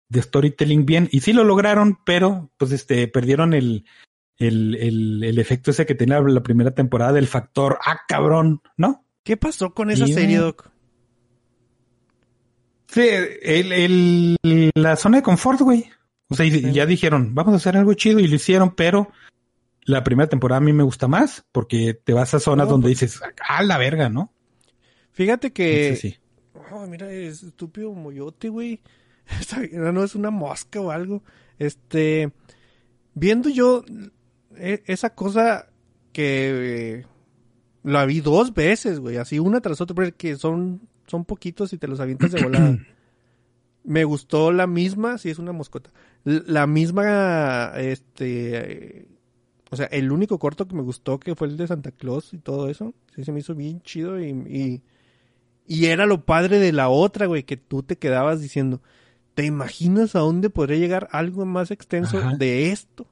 de storytelling bien. Y sí lo lograron, pero pues este, perdieron el, el, el, el efecto ese que tenía la primera temporada del factor, ah, cabrón, ¿no? ¿Qué pasó con esa serie, Doc? Sí, el, el, la zona de confort, güey. O sea, ya dijeron, vamos a hacer algo chido y lo hicieron, pero la primera temporada a mí me gusta más porque te vas a zonas donde pues dices, ah, la verga, ¿no? Fíjate que... Sí, Oh, mira, es estúpido moyote, güey. <laughs> No es una mosca o algo. Este... Viendo yo e, esa cosa que... la vi dos veces, güey. Así una tras otra, porque son son poquitos y te los avientas de volada. <clears throat> me gustó la misma, si es una moscota, la misma, este, o sea, el único corto que me gustó que fue el de Santa Claus y todo eso, sí se me hizo bien chido y, y, era lo padre de la otra, güey, que tú te quedabas diciendo, ¿te imaginas a dónde podría llegar algo más extenso de esto?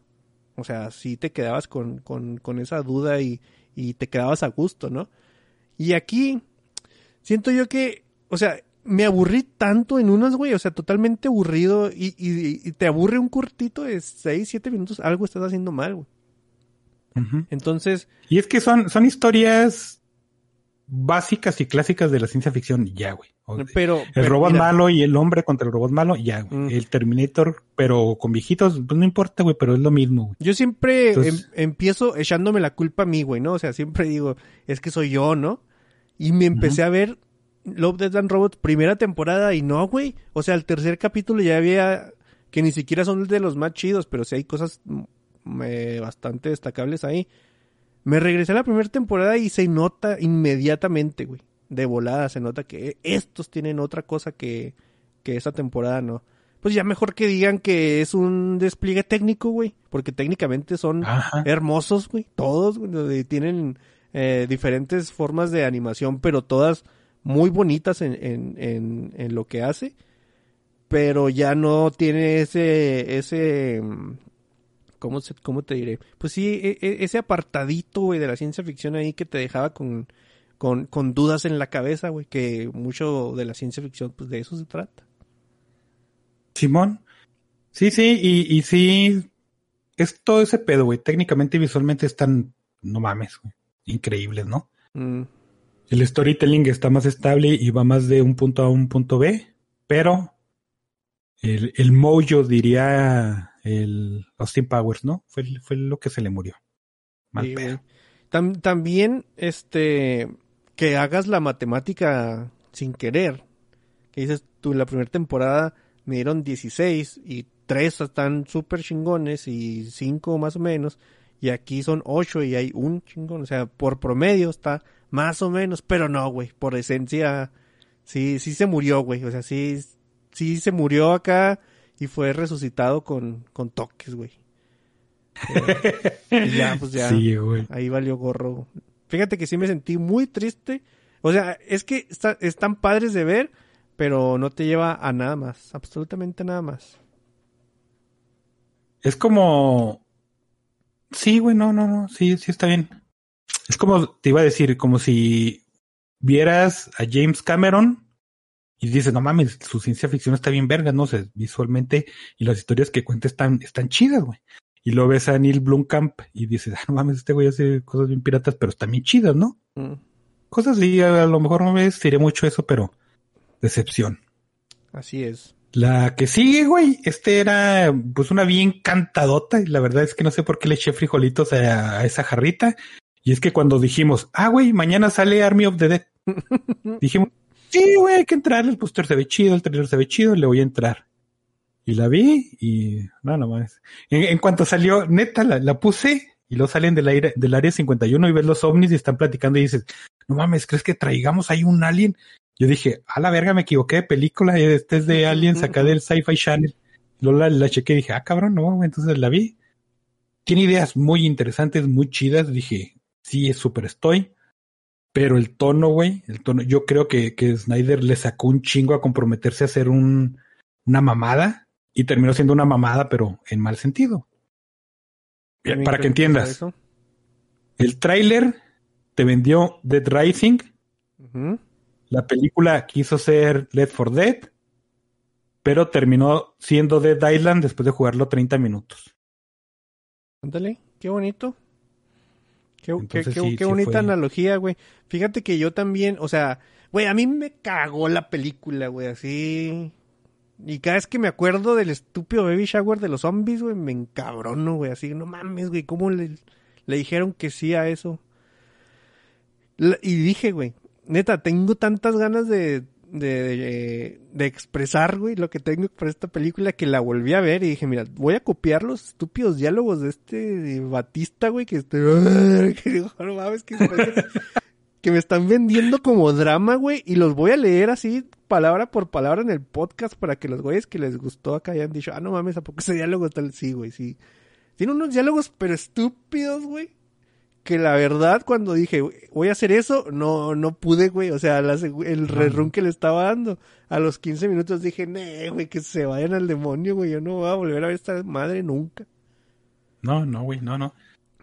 O sea, sí te quedabas con, con, con esa duda y, y te quedabas a gusto, ¿no? Y aquí, siento yo que, o sea, me aburrí tanto en unas, güey, o sea, totalmente aburrido y, y, te aburre un cortito de 6, 7 minutos, algo estás haciendo mal, güey. Entonces... Y es que son, son historias básicas y clásicas de la ciencia ficción, ya, güey. Pero, el robot malo y el hombre contra el robot malo, ya, güey. Mm. El Terminator, pero con viejitos, pues no importa, güey, pero es lo mismo, güey. Yo siempre em, empiezo echándome la culpa a mí, güey, ¿no? O sea, siempre digo, es que soy yo, ¿no? Y me empecé a ver Love, Death and Robots, primera temporada, y no, güey. O sea, el tercer capítulo ya había, que ni siquiera son de los más chidos, pero sí hay cosas mm, eh, bastante destacables ahí. Me regresé a la primera temporada y se nota inmediatamente, güey. De volada se nota que estos tienen otra cosa que, que esa temporada no. Pues ya mejor que digan que es un despliegue técnico, güey. Porque técnicamente son Ajá. hermosos, güey. Todos, güey, tienen eh, diferentes formas de animación, pero todas muy bonitas en, en, en, en lo que hace. Pero ya no tiene ese, ese, mm, ¿cómo, se, cómo te diré? Pues sí, e- e- ese apartadito, güey, de la ciencia ficción ahí que te dejaba con, con, con dudas en la cabeza, güey, que mucho de la ciencia ficción, pues de eso se trata. Simón. Sí, sí, y, y sí, es todo ese pedo, güey. Técnicamente y visualmente están, no mames, güey. Increíbles, ¿no? Mm, El storytelling está más estable y va más de un punto a un punto B, pero el, el mojo diría el Austin Powers, ¿no? Fue, fue lo que se le murió. Mal sí, pedo. güey. Tam- también, este, que hagas la matemática sin querer. Que dices, tú en la primera temporada me dieron 16 y 3 están súper chingones y 5 más o menos. Y aquí son 8 y hay un chingón. O sea, por promedio está más o menos, pero no, güey. Por esencia, sí, sí se murió, güey. O sea, sí, sí se murió acá y fue resucitado con, con toques, güey. Eh, y ya, pues ya. <laughs> Sí, güey. Ahí valió gorro. Fíjate que sí me sentí muy triste. O sea, es que está- están padres de ver, pero no te lleva a nada más. Absolutamente nada más. Es como. Sí, güey, no, no, no, sí, sí está bien. Es como, te iba a decir, como si vieras a James Cameron y dices, no mames, su ciencia ficción está bien verga, no sé, visualmente y las historias que cuenta están, están chidas, güey. Y luego ves a Neil Blomkamp y dices, ah, no mames, este güey hace cosas bien piratas, pero están bien chidas, ¿no? Mm, Cosas así, a lo mejor no me diré mucho eso, pero decepción. así es. La que sigue, güey, este era pues una bien cantadota y la verdad es que no sé por qué le eché frijolitos a, a esa jarrita. Y es que cuando dijimos, ah, güey, mañana sale Army of the Dead, <laughs> dijimos, sí, güey, hay que entrar, el póster se ve chido, el trailer se ve chido, le voy a entrar. Y la vi y no, no más. En, en cuanto salió, neta, la, la puse y luego salen del, aire, del área 51 y ves los ovnis y están platicando y dices, no mames, ¿crees que traigamos ahí un alien? Yo dije, a la verga, me equivoqué de película, este es de Aliens acá del Sci-Fi Channel. Luego la, la chequé y dije, ah, cabrón, no, entonces la vi. Tiene ideas muy interesantes, muy chidas. Dije, sí, es súper estoy. Pero el tono, güey, el tono, yo creo que, que Snyder le sacó un chingo a comprometerse a hacer un, una mamada y terminó siendo una mamada, pero en mal sentido. Para que entiendas, el tráiler te vendió Dead Rising. La película quiso ser Left for Dead, pero terminó siendo Dead Island después de jugarlo 30 minutos. Ándale, qué bonito. Qué, qué- Entonces qué- sí, qué sí bonita fue- analogía, güey. Fíjate que yo también, o sea, güey, a mí me cagó la película, güey, así. Y cada vez que me acuerdo del estúpido baby shower de los zombies, güey, me encabrono, güey, así, no mames, güey, ¿cómo le, le dijeron que sí a eso? La- y dije, güey, neta, tengo tantas ganas de, de, de, de expresar, güey, lo que tengo por esta película que la volví a ver y dije, mira, voy a copiar los estúpidos diálogos de este Batista, güey, que este, <laughs> que digo, no mames, que, que me están vendiendo como drama, güey, y los voy a leer así, palabra por palabra en el podcast para que los güeyes que les gustó acá hayan dicho, ah, no mames, ¿a poco ese diálogo tal? Sí, güey, sí. Tiene unos diálogos, pero estúpidos, güey que la verdad cuando dije voy a hacer eso, no, no pude, güey. O sea, la el rerun que le estaba dando. A los 15 minutos dije, nee, güey, que se vayan al demonio, güey. Yo no voy a volver a ver esta madre nunca. No, no, güey, no, no.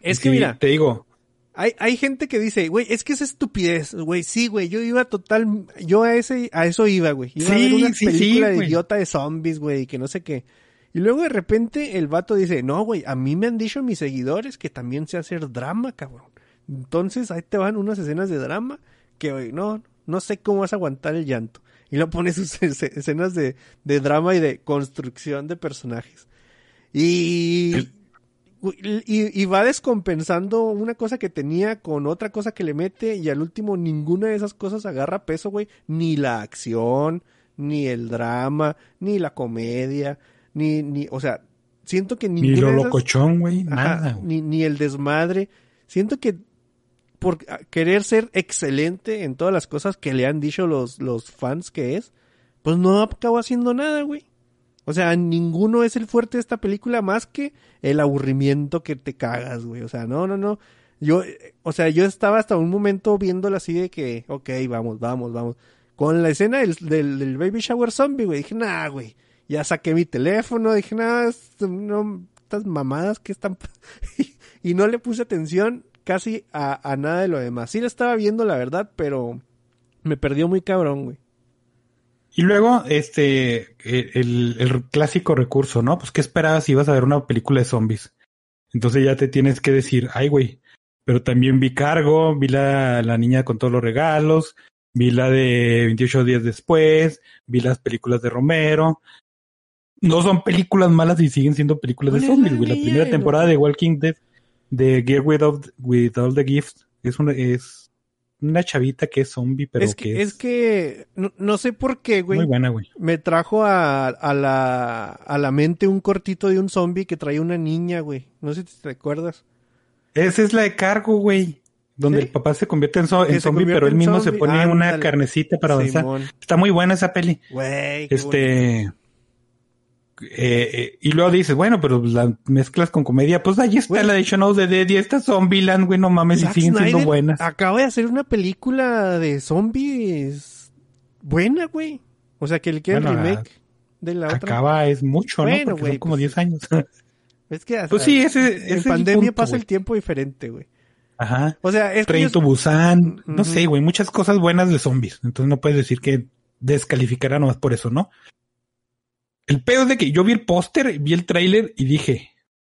Es que mira, Te digo, hay, hay gente que dice, güey, es que es estupidez, güey. Sí, güey, yo iba total, yo a ese, a eso iba, güey. Iba a Sí, ver una sí, película sí, de idiota de zombies, güey, que no sé qué. Y luego de repente el vato dice, no, güey, a mí me han dicho mis seguidores que también sé hacer drama, cabrón. Entonces ahí te van unas escenas de drama que, güey, no, no sé cómo vas a aguantar el llanto. Y luego pone sus <laughs> es- escenas de, de drama y de construcción de personajes. Y... Y, y, va descompensando una cosa que tenía con otra cosa que le mete y al último ninguna de esas cosas agarra peso, güey. Ni la acción, ni el drama, ni la comedia, ni, ni, o sea, siento que ni lo locochón, güey, nada. Ni, ni el desmadre. Siento que por querer ser excelente en todas las cosas que le han dicho los, los fans que es, pues no acabó haciendo nada, güey. O sea, ninguno es el fuerte de esta película más que el aburrimiento que te cagas, güey. O sea, no, no, no. Yo, o sea, yo estaba hasta un momento viéndola así de que, ok, vamos, vamos, vamos. Con la escena del, del, Baby Shower Zombie, güey, dije, nah, güey. Ya saqué mi teléfono, dije, nah, no, estas mamadas que están... <laughs> y no le puse atención casi a, a nada de lo demás. Sí la estaba viendo, la verdad, pero me perdió muy cabrón, güey. Y luego, este, e, el, el, clásico recurso, ¿no? Pues, ¿qué esperabas si ibas a ver una película de zombies? Entonces ya te tienes que decir, ay, güey, pero también vi Cargo, vi la, la niña con todos los regalos, vi la de 28 días después, vi las películas de Romero. No son películas malas y siguen siendo películas de zombies, güey. La primera temporada de Walking Dead, de Gear Without, with All the Gifts, es una, es una chavita que es zombie, pero es que, es... que no, sé por qué, güey. Muy buena, güey. Me trajo a, a, la, a la mente un cortito de un zombie que traía una niña, güey. No sé si te acuerdas. Esa es la de cargo, güey. Donde el papá se convierte en, zombie, pero él mismo se pone una carnecita para avanzar. Está muy buena esa peli. Güey. Este. Eh, eh, y luego dices, bueno, pero las mezclas con comedia, pues ahí está la de Shaun of the Dead y esta Zombieland, güey, no mames, y siguen siendo buenas. Acaba de hacer una película de zombies buena, güey. O sea, que el que el remake de la otra. Acaba es mucho, ¿no? Porque son como 10 pues, años. <laughs> Es que pues sí, ese, en pandemia pasa el tiempo diferente, güey. Ajá. O sea, es que Busan, no sé, güey, muchas cosas buenas de zombies. Entonces no puedes decir que descalificará nomás por eso, ¿no? El pedo es de que yo vi el póster, vi el tráiler y dije,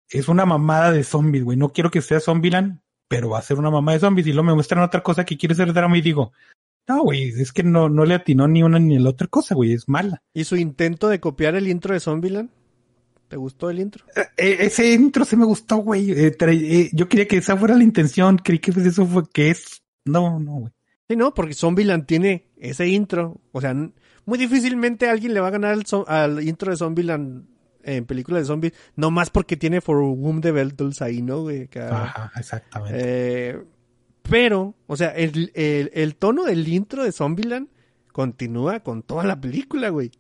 es una mamada de zombies, güey. No quiero que sea Zombieland, pero va a ser una mamada de zombies. Y luego me muestran otra cosa que quiere ser drama y digo, no, güey, es que no, no le atinó ni una ni la otra cosa, güey, es mala. ¿Y su intento de copiar el intro de Zombieland? ¿Te gustó el intro? Eh, eh, ese intro se me gustó, güey. Eh, yo quería que esa fuera la intención. Creí que eso fue que es. No, no, güey. Sí, no, porque Zombieland tiene ese intro. O sea, muy difícilmente alguien le va a ganar al, intro de Zombieland en películas de zombies, no más porque tiene For Whom the Bell ahí, ¿no? Ajá, exactamente. Eh, pero, o sea, el, el, tono del intro de Zombieland continúa con toda la película, güey.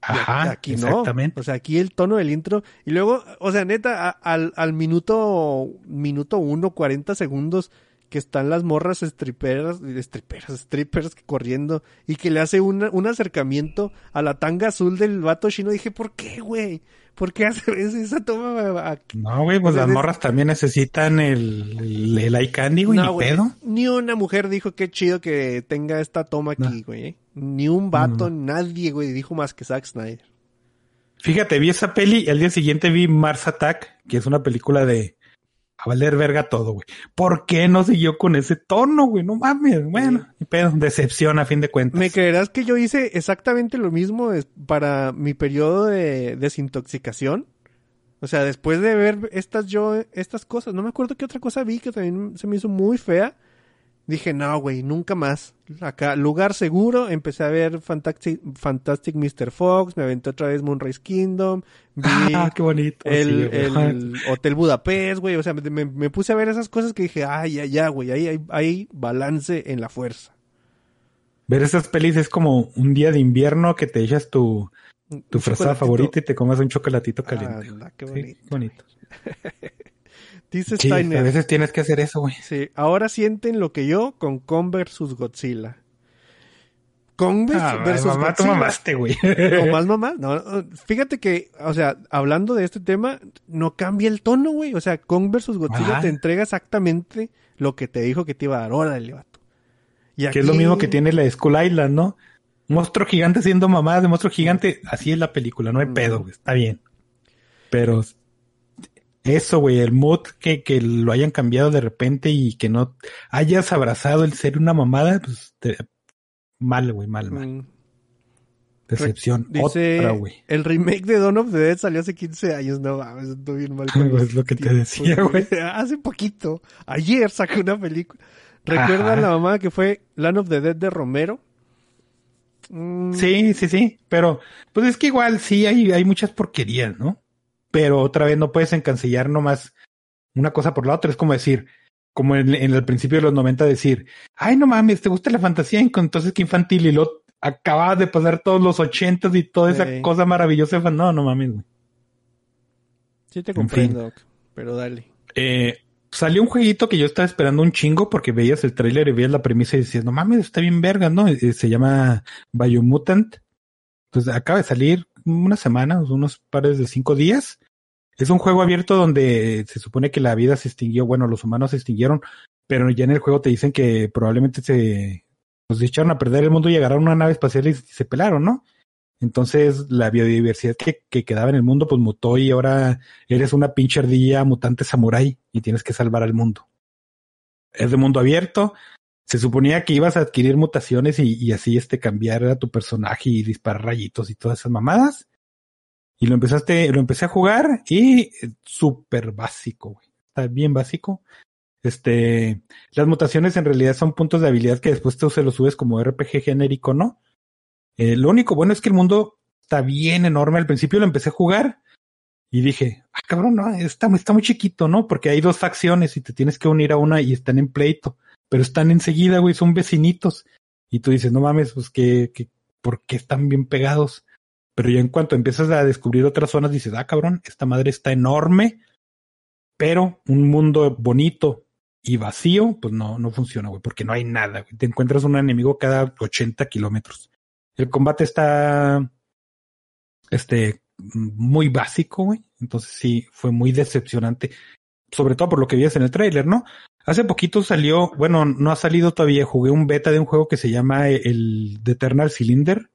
Ajá, aquí exactamente. O sea, aquí el tono del intro. Y luego, o sea, neta, al, al minuto, minuto uno, cuarenta segundos, que están las morras striperas, striperas, strippers corriendo y que le hace un acercamiento a la tanga azul del vato chino. Dije, ¿por qué, güey? ¿Por qué hace esa toma? No, güey, pues las morras también necesitan el, el, eye candy, güey, ni pedo. Ni una mujer dijo qué chido que tenga esta toma aquí, güey. Ni un vato, nadie, güey, dijo más que Zack Snyder. Fíjate, vi esa peli y al día siguiente vi Mars Attack, que es una película de, a valer verga todo, güey. ¿Por qué no siguió con ese tono, güey? No mames, bueno, pedo, decepción a fin de cuentas. ¿Me creerás que yo hice exactamente lo mismo para mi periodo de desintoxicación? O sea, después de ver estas yo, estas cosas, no me acuerdo qué otra cosa vi que también se me hizo muy fea. Dije, no, güey, nunca más. Acá, lugar seguro, empecé a ver Fantastic, Fantastic Mr. Fox, me aventé otra vez Moonrise Kingdom, <laughs> vi ah, qué bonito. El, el Hotel Budapest, güey, o sea, me, puse a ver esas cosas que dije, ay, ya, ya, güey, ahí hay, balance en la fuerza. Ver esas pelis es como un día de invierno que te echas tu, tu fresa favorita y te comes un chocolatito caliente. Ah, qué bonito. Sí, bonito. <laughs> Dice sí, Steiner. A veces tienes que hacer eso, güey. Sí, ahora sienten lo que yo con Kong vs Godzilla. Kong ah, versus mamá, Godzilla. mamaste, güey. <laughs> ¿O más <laughs> mamá? No, fíjate que, o sea, hablando de este tema, no cambia el tono, güey. O sea, Kong vs Godzilla te entrega exactamente lo que te dijo que te iba a dar. Órale, vato. Y Que es lo mismo que tiene la Skull Island, ¿no? Monstruo gigante siendo mamá de monstruo gigante. Así es la película, no hay pedo, güey. Está bien. Pero eso, güey, el mood que, que lo hayan cambiado de repente y que no hayas abrazado el ser una mamada, pues mal, güey, mal, mal. Mm. Decepción. Dice, Otra, güey. el remake de Dawn of the Dead salió hace 15 años. No mames, estoy bien mal. con Es los lo que te decía, güey. <laughs> Hace poquito. Ayer saqué una película. ¿Recuerdan Ajá. la mamá que fue Land of the Dead de Romero? Mm, Sí, sí, sí. Pero, pues es que igual sí hay, hay muchas porquerías, ¿no? Pero otra vez no puedes encancillar nomás una cosa por la otra. Es como decir, como en, en el principio de los 90 decir, ay, no mames, ¿te gusta la fantasía? Entonces qué infantil. Y lo acabas de pasar todos los ochentas y toda esa Sí. cosa maravillosa. No, no mames, güey. Sí te En fin. comprendo, pero dale. Eh, salió un jueguito que yo estaba esperando un chingo porque veías el tráiler y veías la premisa y decías, no mames, está bien verga, ¿no? Eh, se llama Biomutant. Entonces acaba de salir una semana, unos pares de cinco días. Es un juego abierto donde se supone que la vida se extinguió, bueno, los humanos se extinguieron, pero ya en el juego te dicen que probablemente se nos echaron a perder el mundo y agarraron una nave espacial y se pelaron, ¿no? Entonces la biodiversidad que, que quedaba en el mundo pues mutó y ahora eres una pinche ardilla mutante samurái y tienes que salvar al mundo. Es de mundo abierto. Se suponía que ibas a adquirir mutaciones y, y así este cambiar a tu personaje y disparar rayitos y todas esas mamadas. Y lo empezaste, lo empecé a jugar y súper básico, güey. Está bien básico. Este, las mutaciones en realidad son puntos de habilidad que después tú se los subes como RPG genérico, ¿no? Eh, lo único bueno es que el mundo está bien enorme. Al principio lo empecé a jugar y dije, ah, cabrón, no, está, está muy chiquito, ¿no? Porque hay dos facciones y te tienes que unir a una y están en pleito, pero están enseguida, güey, son vecinitos. Y tú dices, no mames, pues que, que, ¿por qué están bien pegados? Pero ya en cuanto empiezas a descubrir otras zonas, dices, ah, cabrón, esta madre está enorme, pero un mundo bonito y vacío, pues no, no funciona, güey, porque no hay nada. Te encuentras un enemigo cada 80 kilómetros. El combate está, este, muy básico, güey. Entonces sí, fue muy decepcionante. Sobre todo por lo que vías en el tráiler, ¿no? Hace poquito salió, bueno, no ha salido todavía, jugué un beta de un juego que se llama el The Eternal Cylinder,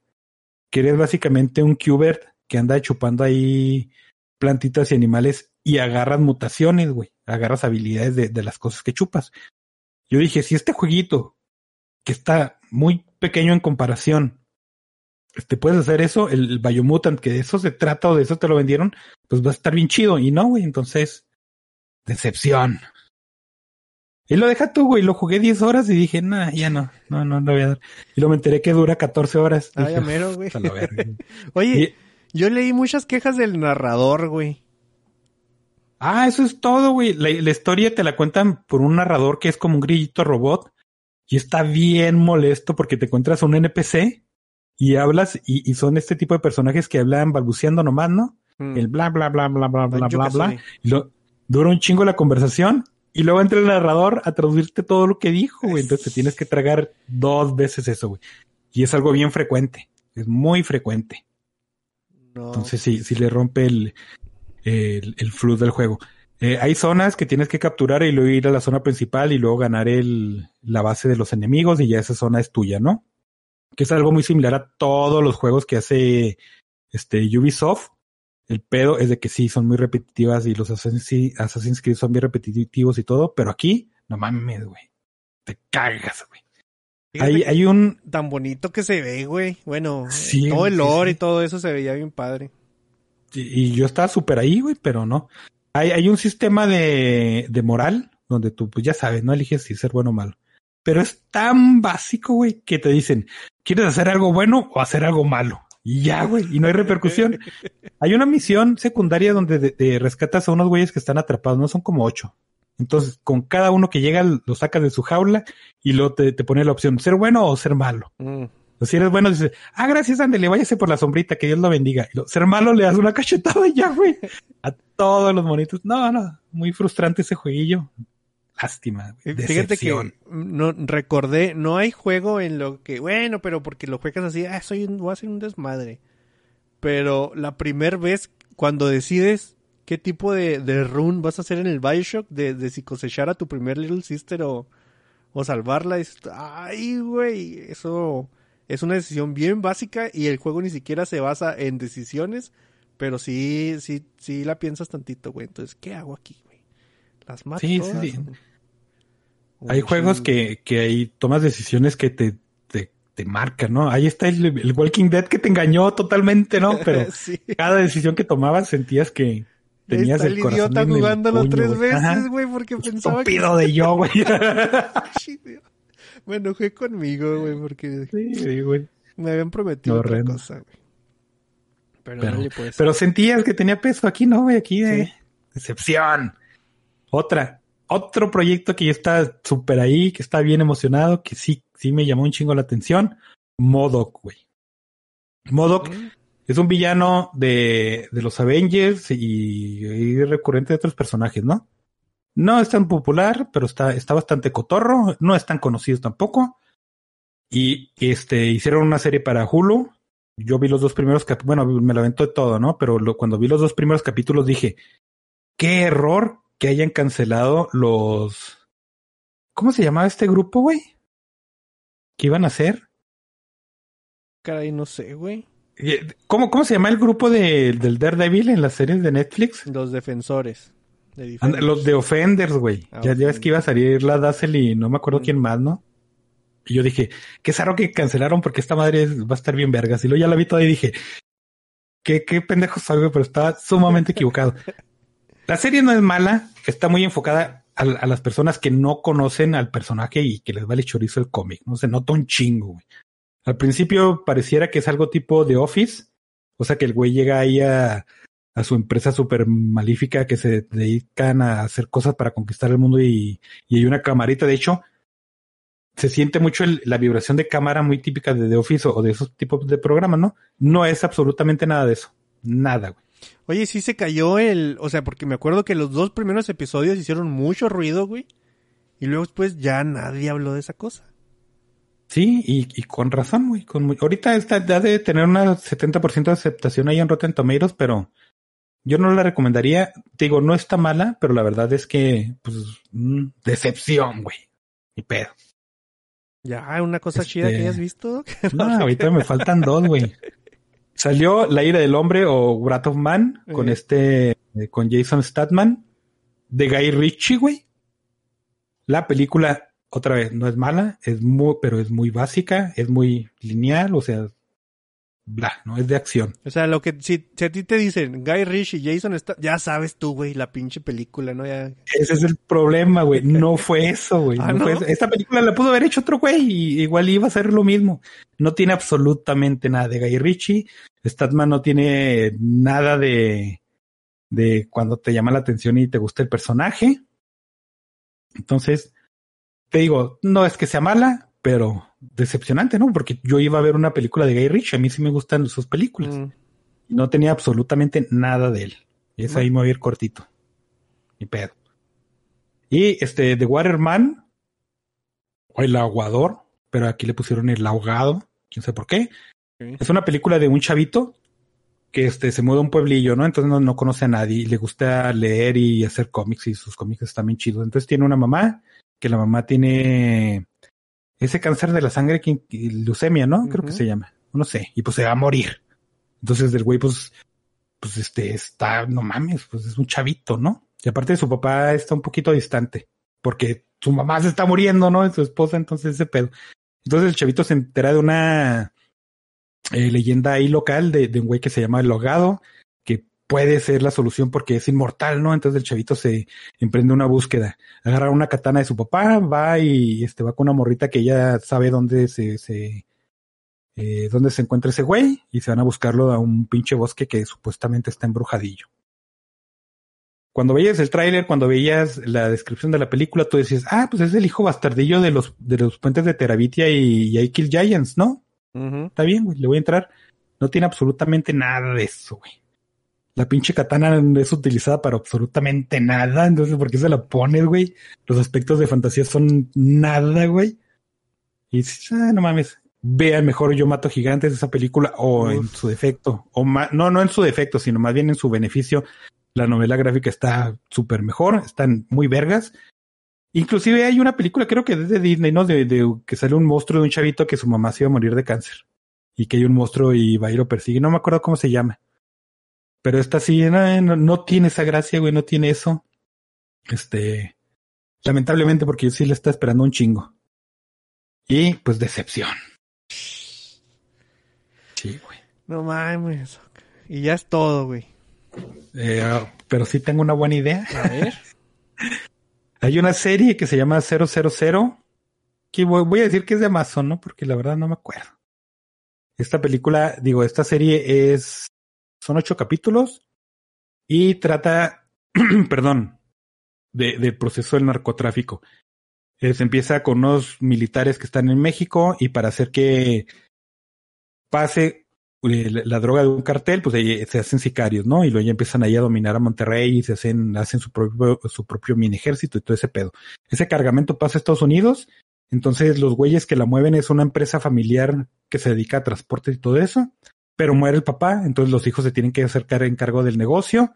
que eres básicamente un Qbert que anda chupando ahí plantitas y animales y agarras mutaciones, güey. Agarras habilidades de, las cosas que chupas. Yo dije, si este jueguito, que está muy pequeño en comparación, este, puedes hacer eso, el, el que de eso se trata o de eso te lo vendieron, pues va a estar bien chido. Y no, güey, entonces, decepción. Y lo deja tú, güey, lo jugué 10 horas y dije, nah, ya no, no, no lo voy a dar. Y luego me enteré que dura 14 horas. Ah, ya mero, güey. <laughs> Oye, Y- yo leí muchas quejas del narrador, güey. Ah, eso es todo, güey. La, la historia te la cuentan por un narrador que es como un grillito robot y está bien molesto porque te encuentras un NPC y hablas y, y son este tipo de personajes que hablan balbuceando nomás, ¿no? Mm. El bla, bla, bla, bla, bla, bla, bla, bla. Y lo, dura un chingo la conversación y luego entra el narrador a traducirte todo lo que dijo, güey. Entonces te tienes que tragar dos veces eso, güey. Y es algo bien frecuente. Es muy frecuente. No. Entonces sí, sí le rompe el, el, el flujo del juego. Eh, hay zonas que tienes que capturar y luego ir a la zona principal y luego ganar el, la base de los enemigos y ya esa zona es tuya, ¿no? Que es algo muy similar a todos los juegos que hace este Ubisoft. El pedo es de que sí, son muy repetitivas y los Assassin's, Creed son bien repetitivos y todo, pero aquí, no mames, güey. Te cagas, güey. Hay, hay un, tan bonito que se ve, güey. Bueno, Sí, eh, todo el sí, lore sí. y todo eso se veía bien padre. Y y yo estaba súper ahí, güey, pero no. Hay, hay un sistema de, de moral donde tú, pues ya sabes, no eliges si ser bueno o malo. Pero es tan básico, güey, que te dicen, ¿quieres hacer algo bueno o hacer algo malo? Y ya, güey, y no hay repercusión. <laughs> hay una misión secundaria donde de- de rescatas a unos güeyes que están atrapados, no son como ocho. Entonces, con cada uno que llega, lo sacas de su jaula y luego te, te pone la opción, ser bueno o ser malo. Mm. Si eres bueno, dices, ah, gracias, ándale, váyase por la sombrita, que Dios lo bendiga. Y lo- ser malo, le das una <laughs> cachetada y ya, güey. A todos los monitos. No, no, muy frustrante ese jueguillo. Lástima, güey. Fíjate que no recordé, no hay juego en lo que, bueno, pero porque lo juegas así, ah, soy un, voy a hacer un desmadre. Pero la primera vez cuando decides qué tipo de, de run vas a hacer en el Bioshock, de, de si cosechar a tu primer Little Sister o, o salvarla, es, ay, güey, eso es una decisión bien básica y el juego ni siquiera se basa en decisiones, pero sí, sí, sí la piensas tantito, güey. Entonces, ¿qué hago aquí? ¿Las mato Sí, sí, todas sí. Hay juegos que, que ahí tomas decisiones que te, te, te marca, ¿no? Ahí está el, el Walking Dead que te engañó totalmente, ¿no? Pero <laughs> sí. cada decisión que tomabas sentías que tenías está el el corazón idiota en el jugándolo puño, tres güey. Ajá. veces, güey, porque pensaba que... Estúpido de yo, güey. <laughs> Me <laughs> enojé conmigo, güey, porque sí, sí, güey. me habían prometido otra cosa, güey. Pero, Pero, pues. pero sentías que tenía peso aquí, ¿no, güey? Aquí de Sí. decepción. Otra, otro proyecto que ya está súper ahí, que está bien emocionado, que sí, sí me llamó un chingo la atención. Modoc, güey. Modoc Mm, es un villano de, de los Avengers y, y recurrente de otros personajes, ¿no? No es tan popular, pero está, está bastante cotorro. No es tan conocido tampoco. Y este, hicieron una serie para Hulu. Yo vi los dos primeros capítulos, bueno, me lo aventó de todo, ¿no? Pero lo- cuando vi los dos primeros capítulos dije, qué error que hayan cancelado los... ¿Cómo se llamaba este grupo, güey? ¿Qué iban a hacer? Caray, no sé, güey. Eh, ¿Cómo, cómo se llama el grupo de, del Daredevil en las series de Netflix? Los defensores. De Anda, Defenders. los de Offenders, güey. Ah, ya, ya ves que iba a salir la Dazzle y no me acuerdo Mm. quién más, ¿no? Y yo dije, qué raro que cancelaron porque esta madre va a estar bien vergas. Y luego ya la vi toda y dije, qué, qué pendejo soy, pero estaba sumamente equivocado. <laughs> La serie no es mala, está muy enfocada a, las personas que no conocen al personaje y que les vale chorizo el cómic, ¿no? Se nota un chingo, güey. Al principio pareciera que es algo tipo de Office, o sea que el güey llega ahí a, su empresa súper malífica que se dedican a hacer cosas para conquistar el mundo y, y hay una camarita. De hecho, se siente mucho la vibración de cámara muy típica de The Office o de esos tipos de programas, ¿no? No es absolutamente nada de eso. Nada, güey. Oye, sí se cayó el... O sea, porque me acuerdo que los dos primeros episodios hicieron mucho ruido, güey. Y luego después ya nadie habló de esa cosa. Sí, y, y con razón, güey. Con muy- ahorita está, ya debe tener una 70% de aceptación ahí en Rotten Tomatoes, pero yo no la recomendaría. Te digo, no está mala, pero la verdad es que, pues, mm, decepción, güey. Y pedo. Ya, una cosa Este- chida que hayas visto. <laughs> No, ahorita me faltan dos, güey. Salió La ira del hombre o Wrath of Man con Eh. este, eh, con Jason Statman, de Guy Ritchie, güey. La película, otra vez, no es mala, es muy, pero es muy básica, es muy lineal, o sea, bla, no es de acción. O sea, lo que si, si a ti te dicen Guy Ritchie y Jason está, ya sabes tú, güey, la pinche película, ¿no? Ya Ese es el problema, güey. <laughs> No fue eso, güey. Ah. Esta película la pudo haber hecho otro güey y igual iba a ser lo mismo. No tiene absolutamente nada de Guy Ritchie. Statman no tiene nada de, de cuando te llama la atención y te gusta el personaje. Entonces, te digo, no es que sea mala, pero decepcionante, ¿no? Porque yo iba a ver una película de Guy Ritchie. A mí sí me gustan sus películas. Mm. Y no tenía absolutamente nada de él. Y es ahí me voy a ir cortito. Ni pedo. Y este, The Waterman, o El Aguador, pero aquí le pusieron El Ahogado, quién sabe por qué. Es una película de un chavito que este, se muda a un pueblillo, ¿no? Entonces no, no conoce a nadie y le gusta leer y hacer cómics y sus cómics están bien chidos. Entonces tiene una mamá, que la mamá tiene ese cáncer de la sangre, que, leucemia, ¿no? Creo que se llama. No sé. Y pues se va a morir. Entonces el güey, pues, pues este, está, no mames, pues es un chavito, ¿no? Y aparte su papá está un poquito distante, porque su mamá se está muriendo, ¿no? Su esposa, entonces ese pedo. Entonces el chavito se entera de una eh, leyenda ahí local de, de un güey que se llama El Hogado, puede ser la solución porque es inmortal, ¿no? Entonces el chavito se emprende una búsqueda. Agarra una katana de su papá, va y este va con una morrita que ella sabe dónde se, se eh, dónde se encuentra ese güey y se van a buscarlo a un pinche bosque que supuestamente está embrujadillo. Cuando veías el tráiler, cuando veías la descripción de la película, tú decías, ah, pues es el hijo bastardillo de los, de los puentes de Terabitia y, y I Kill Giants, ¿no? Está bien, güey, le voy a entrar. No tiene absolutamente nada de eso, güey. La pinche katana no es utilizada para absolutamente nada, entonces ¿por qué se la pones, güey? Los aspectos de fantasía son nada, güey. Y dices, ah, no mames. Vean mejor Yo Mato Gigantes, esa película, o en su defecto, o ma- no, no en su defecto, sino más bien en su beneficio. La novela gráfica está súper mejor, están muy vergas. Inclusive hay una película, creo que es de Disney, ¿no? De, de que sale un monstruo de un chavito que su mamá se iba a morir de cáncer. Y que hay un monstruo y va y lo persigue. No me acuerdo cómo se llama. Pero esta sí, no, no, no tiene esa gracia, güey, no tiene eso. Este, lamentablemente porque yo sí le está esperando un chingo. Y pues decepción. Sí, güey. No mames. Y ya es todo, güey. Eh, ah, pero sí tengo una buena idea. A ver. <laughs> Hay una serie que se llama 000, que voy, voy a decir que es de Amazon, ¿no? Porque la verdad no me acuerdo. Esta película, digo, esta serie es, son ocho capítulos y trata, <clears throat> perdón, de, del proceso del narcotráfico. Eh, se empieza con unos militares que están en México y para hacer que pase eh, la, droga de un cartel, pues ahí se hacen sicarios, ¿no? Y luego ya empiezan ahí a dominar a Monterrey y se hacen, hacen su propio, su propio mini ejército y todo ese pedo. Ese cargamento pasa a Estados Unidos, entonces los güeyes que la mueven es una empresa familiar que se dedica a transporte y todo eso, pero muere el papá, entonces los hijos se tienen que hacer en cargo del negocio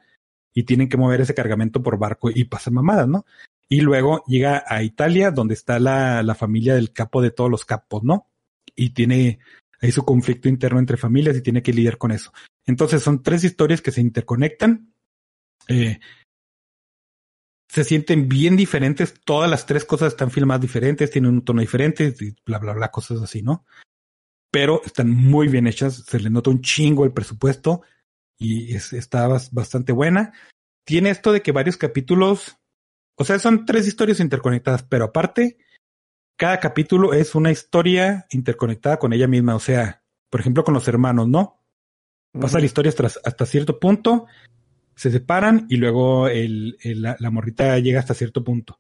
y tienen que mover ese cargamento por barco y pasan mamadas, ¿no? Y luego llega a Italia, donde está la, la familia del capo de todos los capos, ¿no? Y tiene ahí su conflicto interno entre familias y tiene que lidiar con eso. Entonces son tres historias que se interconectan. Eh, se sienten bien diferentes, todas las tres cosas están filmadas diferentes, tienen un tono diferente, y bla, bla, bla, cosas así, ¿no? Pero están muy bien hechas, se le nota un chingo el presupuesto y es, está bas- bastante buena. Tiene esto de que varios capítulos, o sea, son tres historias interconectadas, pero aparte, cada capítulo es una historia interconectada con ella misma, o sea, por ejemplo, con los hermanos, ¿no? Pasa la historia hasta, hasta cierto punto, se separan y luego el, el- la, la morrita llega hasta cierto punto.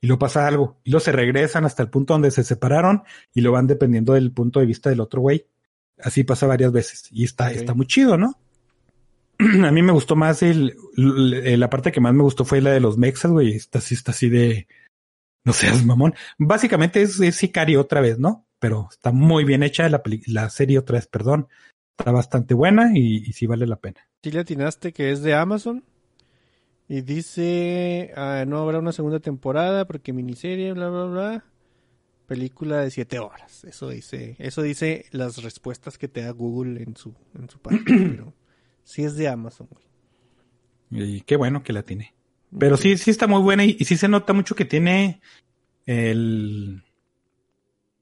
Y luego pasa algo. Y luego se regresan hasta el punto donde se separaron y lo van dependiendo del punto de vista del otro güey. Así pasa varias veces. Y está, está muy chido, ¿no? <clears throat> A mí me gustó más el, la parte que más me gustó fue la de los mexas, güey. Esta sí está así de, no seas mamón. Básicamente es, es Sicario otra vez, ¿no? Pero está muy bien hecha la, la serie otra vez, perdón. Está bastante buena y, y sí vale la pena. Sí le atinaste que es de Amazon. Y dice, ah, no habrá una segunda temporada porque miniserie, bla, bla, bla. Película de siete horas. Eso dice, eso dice las respuestas que te da Google en su, en su página. <clears throat> pero sí es de Amazon, güey. Y qué bueno que la tiene. Pero sí, sí está muy buena y, y sí se nota mucho que tiene el,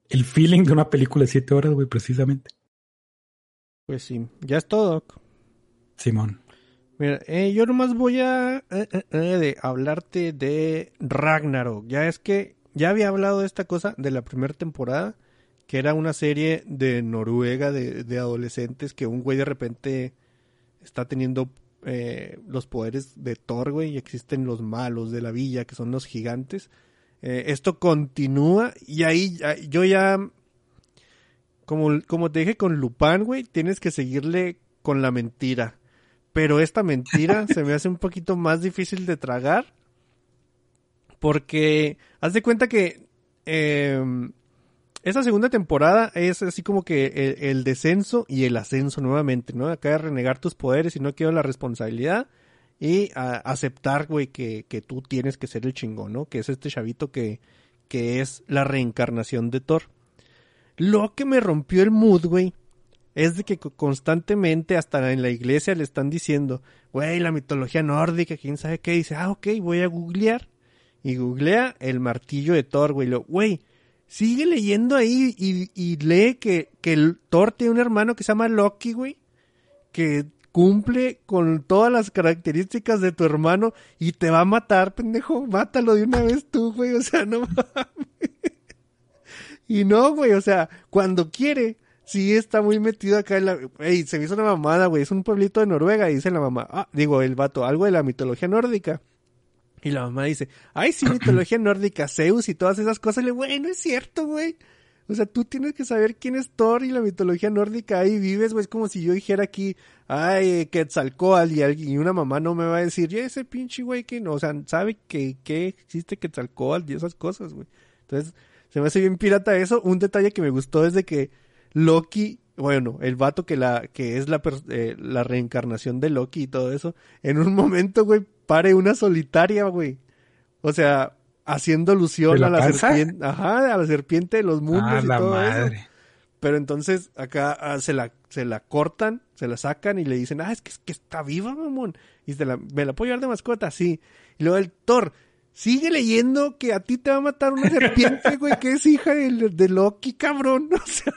el feeling de una película de siete horas, güey, precisamente. Pues sí, ya es todo. Simón. Mira, eh, yo nomás voy a eh, eh, eh, de hablarte de Ragnarok. Ya es que ya había hablado de esta cosa de la primera temporada, que era una serie de Noruega de, de adolescentes que un güey de repente está teniendo los poderes de Thor, güey, y existen los malos de la villa, que son los gigantes. Esto continúa y ahí yo ya como, como te dije con Lupin, güey, tienes que seguirle con la mentira. Pero esta mentira <laughs> se me hace un poquito más difícil de tragar. Porque haz de cuenta que eh, esta segunda temporada es así como que el, descenso y el ascenso nuevamente, ¿no? Acá de renegar tus poderes y no quiero la responsabilidad. Y aceptar, güey, que, que tú tienes que ser el chingón, ¿no? Que es este chavito que, que es la reencarnación de Thor. Lo que me rompió el mood, güey, es de que co- constantemente hasta en la iglesia le están diciendo, güey, la mitología nórdica, quién sabe qué, dice, ah, ok, voy a googlear. Y googlea el martillo de Thor, güey, lo, güey, sigue leyendo ahí y, y lee que, que el Thor tiene un hermano que se llama Loki, güey, que cumple con todas las características de tu hermano y te va a matar, pendejo, mátalo de una vez tú, güey, o sea, no <laughs> mames. Y no, güey, o sea, cuando quiere, sí está muy metido acá en la... Ey, se me hizo una mamada, güey, es un pueblito de Noruega, y dice la mamá, ah, digo, el vato, algo de la mitología nórdica. Y la mamá dice, ay, sí, mitología <clears throat> nórdica, Zeus y todas esas cosas. Le, güey, no es cierto, güey. O sea, tú tienes que saber quién es Thor y la mitología nórdica ahí vives, güey. Es como si yo dijera aquí, ay, Quetzalcoatl y, alguien, y una mamá no me va a decir, ya ese pinche güey que no, o sea, sabe que, que existe Quetzalcoatl y esas cosas, güey. Entonces, se me hace bien pirata eso. Un detalle que me gustó es de que Loki, bueno, el vato que la, que es la, eh, la reencarnación de Loki y todo eso, en un momento, güey, pare una solitaria, güey. O sea, haciendo alusión ¿De la a la panza? serpiente, ajá, a la serpiente de los mundos Ah, y la todo eso. madre. Pero entonces acá ah, se la, se la cortan, se la sacan y le dicen, ah, es que, es que está viva, mamón. Y se la, me la puedo llevar de mascota, sí. Y luego el Thor, Sigue leyendo que a ti te va a matar una serpiente, güey, que es hija de, de Loki, cabrón. <laughs> O sea,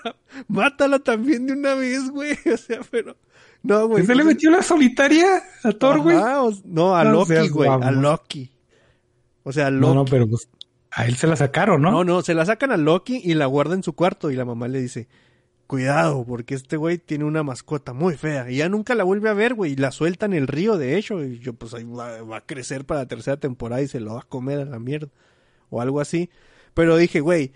mátala también de una vez, güey. O sea, pero. No, güey. ¿Se le metió la solitaria a Thor, güey? No, a No Loki, güey. A. Loki. O sea, a No, Loki. no, pero pues a él se la sacaron, ¿no? No, no, se la sacan a Loki y la guarda en su cuarto y la mamá le dice, cuidado, porque este güey tiene una mascota muy fea y ya nunca la vuelve a ver, güey, y la suelta en el río, de hecho, y yo pues ahí va, a crecer para la tercera temporada y se lo va a comer a la mierda, o algo así. Pero dije, güey,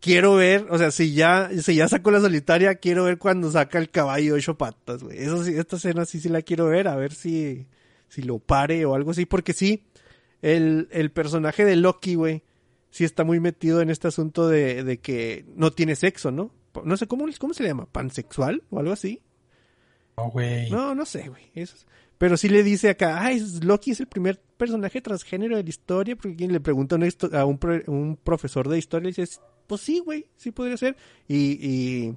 quiero ver, o sea, si ya, si ya sacó la solitaria, quiero ver cuando saca el caballo ocho patas, güey. Eso sí, esta escena sí, sí la quiero ver, a ver si, si lo pare o algo así, porque sí, el, el personaje de Loki, güey, sí está muy metido en este asunto de, de que no tiene sexo, ¿no? No sé, ¿cómo, ¿cómo se le llama? ¿Pansexual o algo así? No, güey. No, no sé, güey. Es- Pero sí le dice acá, ay, Loki es el primer personaje transgénero de la historia, porque quien le pregunta a un, un, pro- un profesor de historia, le dice, pues sí, güey, sí podría ser. Y, y,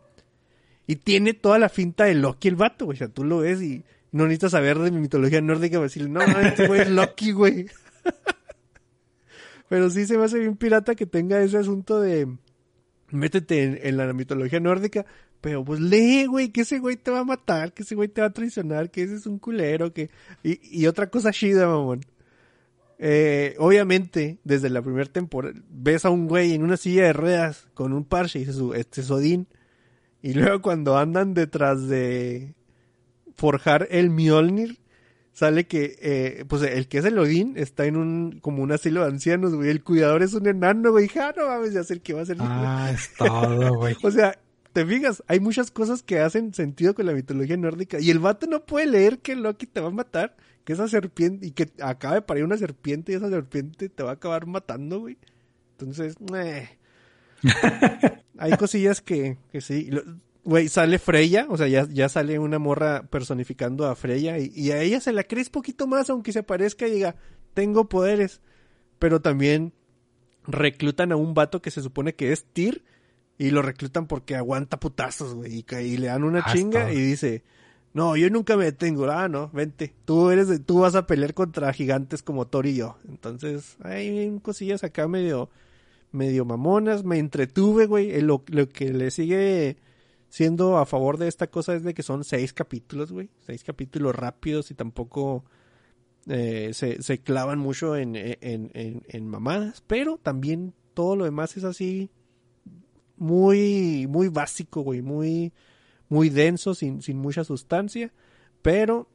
y tiene toda la finta de Loki el vato, güey. O sea, tú lo ves y no necesitas saber de mitología nórdica para decirle, no, no, este güey es Loki, güey. <laughs> Pero sí se me hace bien pirata que tenga ese asunto de métete en, la mitología nórdica, pero pues lee, güey, que ese güey te va a matar, que ese güey te va a traicionar, que ese es un culero, que... Y, otra cosa chida, mamón. Eh, obviamente, desde la primera temporada, ves a un güey en una silla de ruedas con un parche y dices, "Uh, este es Odín. Y luego cuando andan detrás de forjar el Mjolnir, sale que, eh, pues el que es el Odín está en un, como un asilo de ancianos, güey. El cuidador es un enano, güey. Ja, no mames, ya sé el que va a ser. Ah, es <laughs> todo, güey. O sea, te fijas, hay muchas cosas que hacen sentido con la mitología nórdica. Y el vato no puede leer que Loki te va a matar, que esa serpiente, y que acaba de parir una serpiente y esa serpiente te va a acabar matando, güey. Entonces, meh. <laughs> hay cosillas que, que sí. Lo- Güey, sale Freya, o sea, ya, ya sale una morra personificando a Freya y, y a ella se la crees poquito más, aunque se parezca y diga, tengo poderes. Pero también reclutan a un vato que se supone que es Tyr y lo reclutan porque aguanta putazos, güey, y, le dan una Ah, chinga y dice, no, yo nunca me detengo, ah, no, vente, tú eres, de- tú vas a pelear contra gigantes como Thor y yo. Entonces, hay cosillas acá medio, medio mamonas, me entretuve, güey, lo, lo que le sigue siendo a favor de esta cosa es de que son seis capítulos, güey, seis capítulos rápidos y tampoco eh, se, se clavan mucho en, en, en, en mamadas, pero también todo lo demás es así muy, muy básico, güey, muy, muy denso, sin, sin mucha sustancia, pero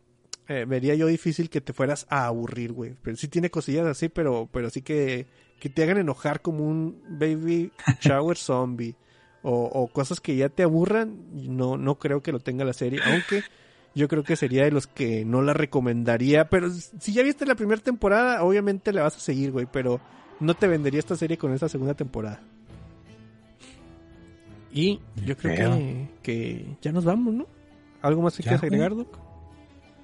eh, vería yo difícil que te fueras a aburrir, güey. Pero sí tiene cosillas así, pero, pero sí que, que te hagan enojar como un baby shower zombie. O, o cosas que ya te aburran, no, no creo que lo tenga la serie, aunque yo creo que sería de los que no la recomendaría, pero si ya viste la primera temporada, obviamente la vas a seguir, güey, pero no te vendería esta serie con esa segunda temporada. Y yo creo que, que ya nos vamos, ¿no? ¿Algo más que quieras agregar, Doc?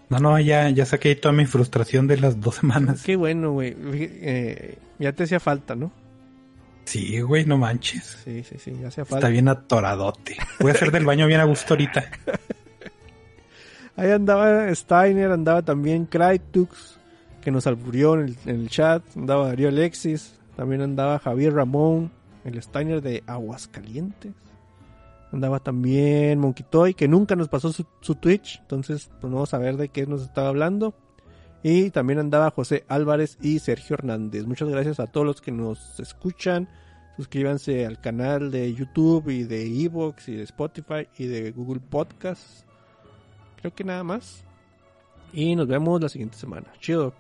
No, no, ya, ya saqué toda mi frustración de las dos semanas. Qué bueno, güey. Eh, ya te hacía falta, ¿no? Sí, güey, no manches. Sí, sí, sí, ya falta. Está bien atoradote. Voy a hacer del baño bien a gusto ahorita. <laughs> Ahí andaba Steiner, andaba también Crytux, que nos alburió en el, en el chat, andaba Darío Alexis, también andaba Javier Ramón, el Steiner de Aguascalientes. Andaba también Monkey Toy, que nunca nos pasó su, su Twitch, entonces pues no vamos a ver de qué nos estaba hablando. Y también andaba José Álvarez y Sergio Hernández. Muchas gracias a todos los que nos escuchan. Suscríbanse al canal de YouTube y de Evox y de Spotify y de Google Podcast. Creo que nada más. Y nos vemos la siguiente semana. Chido.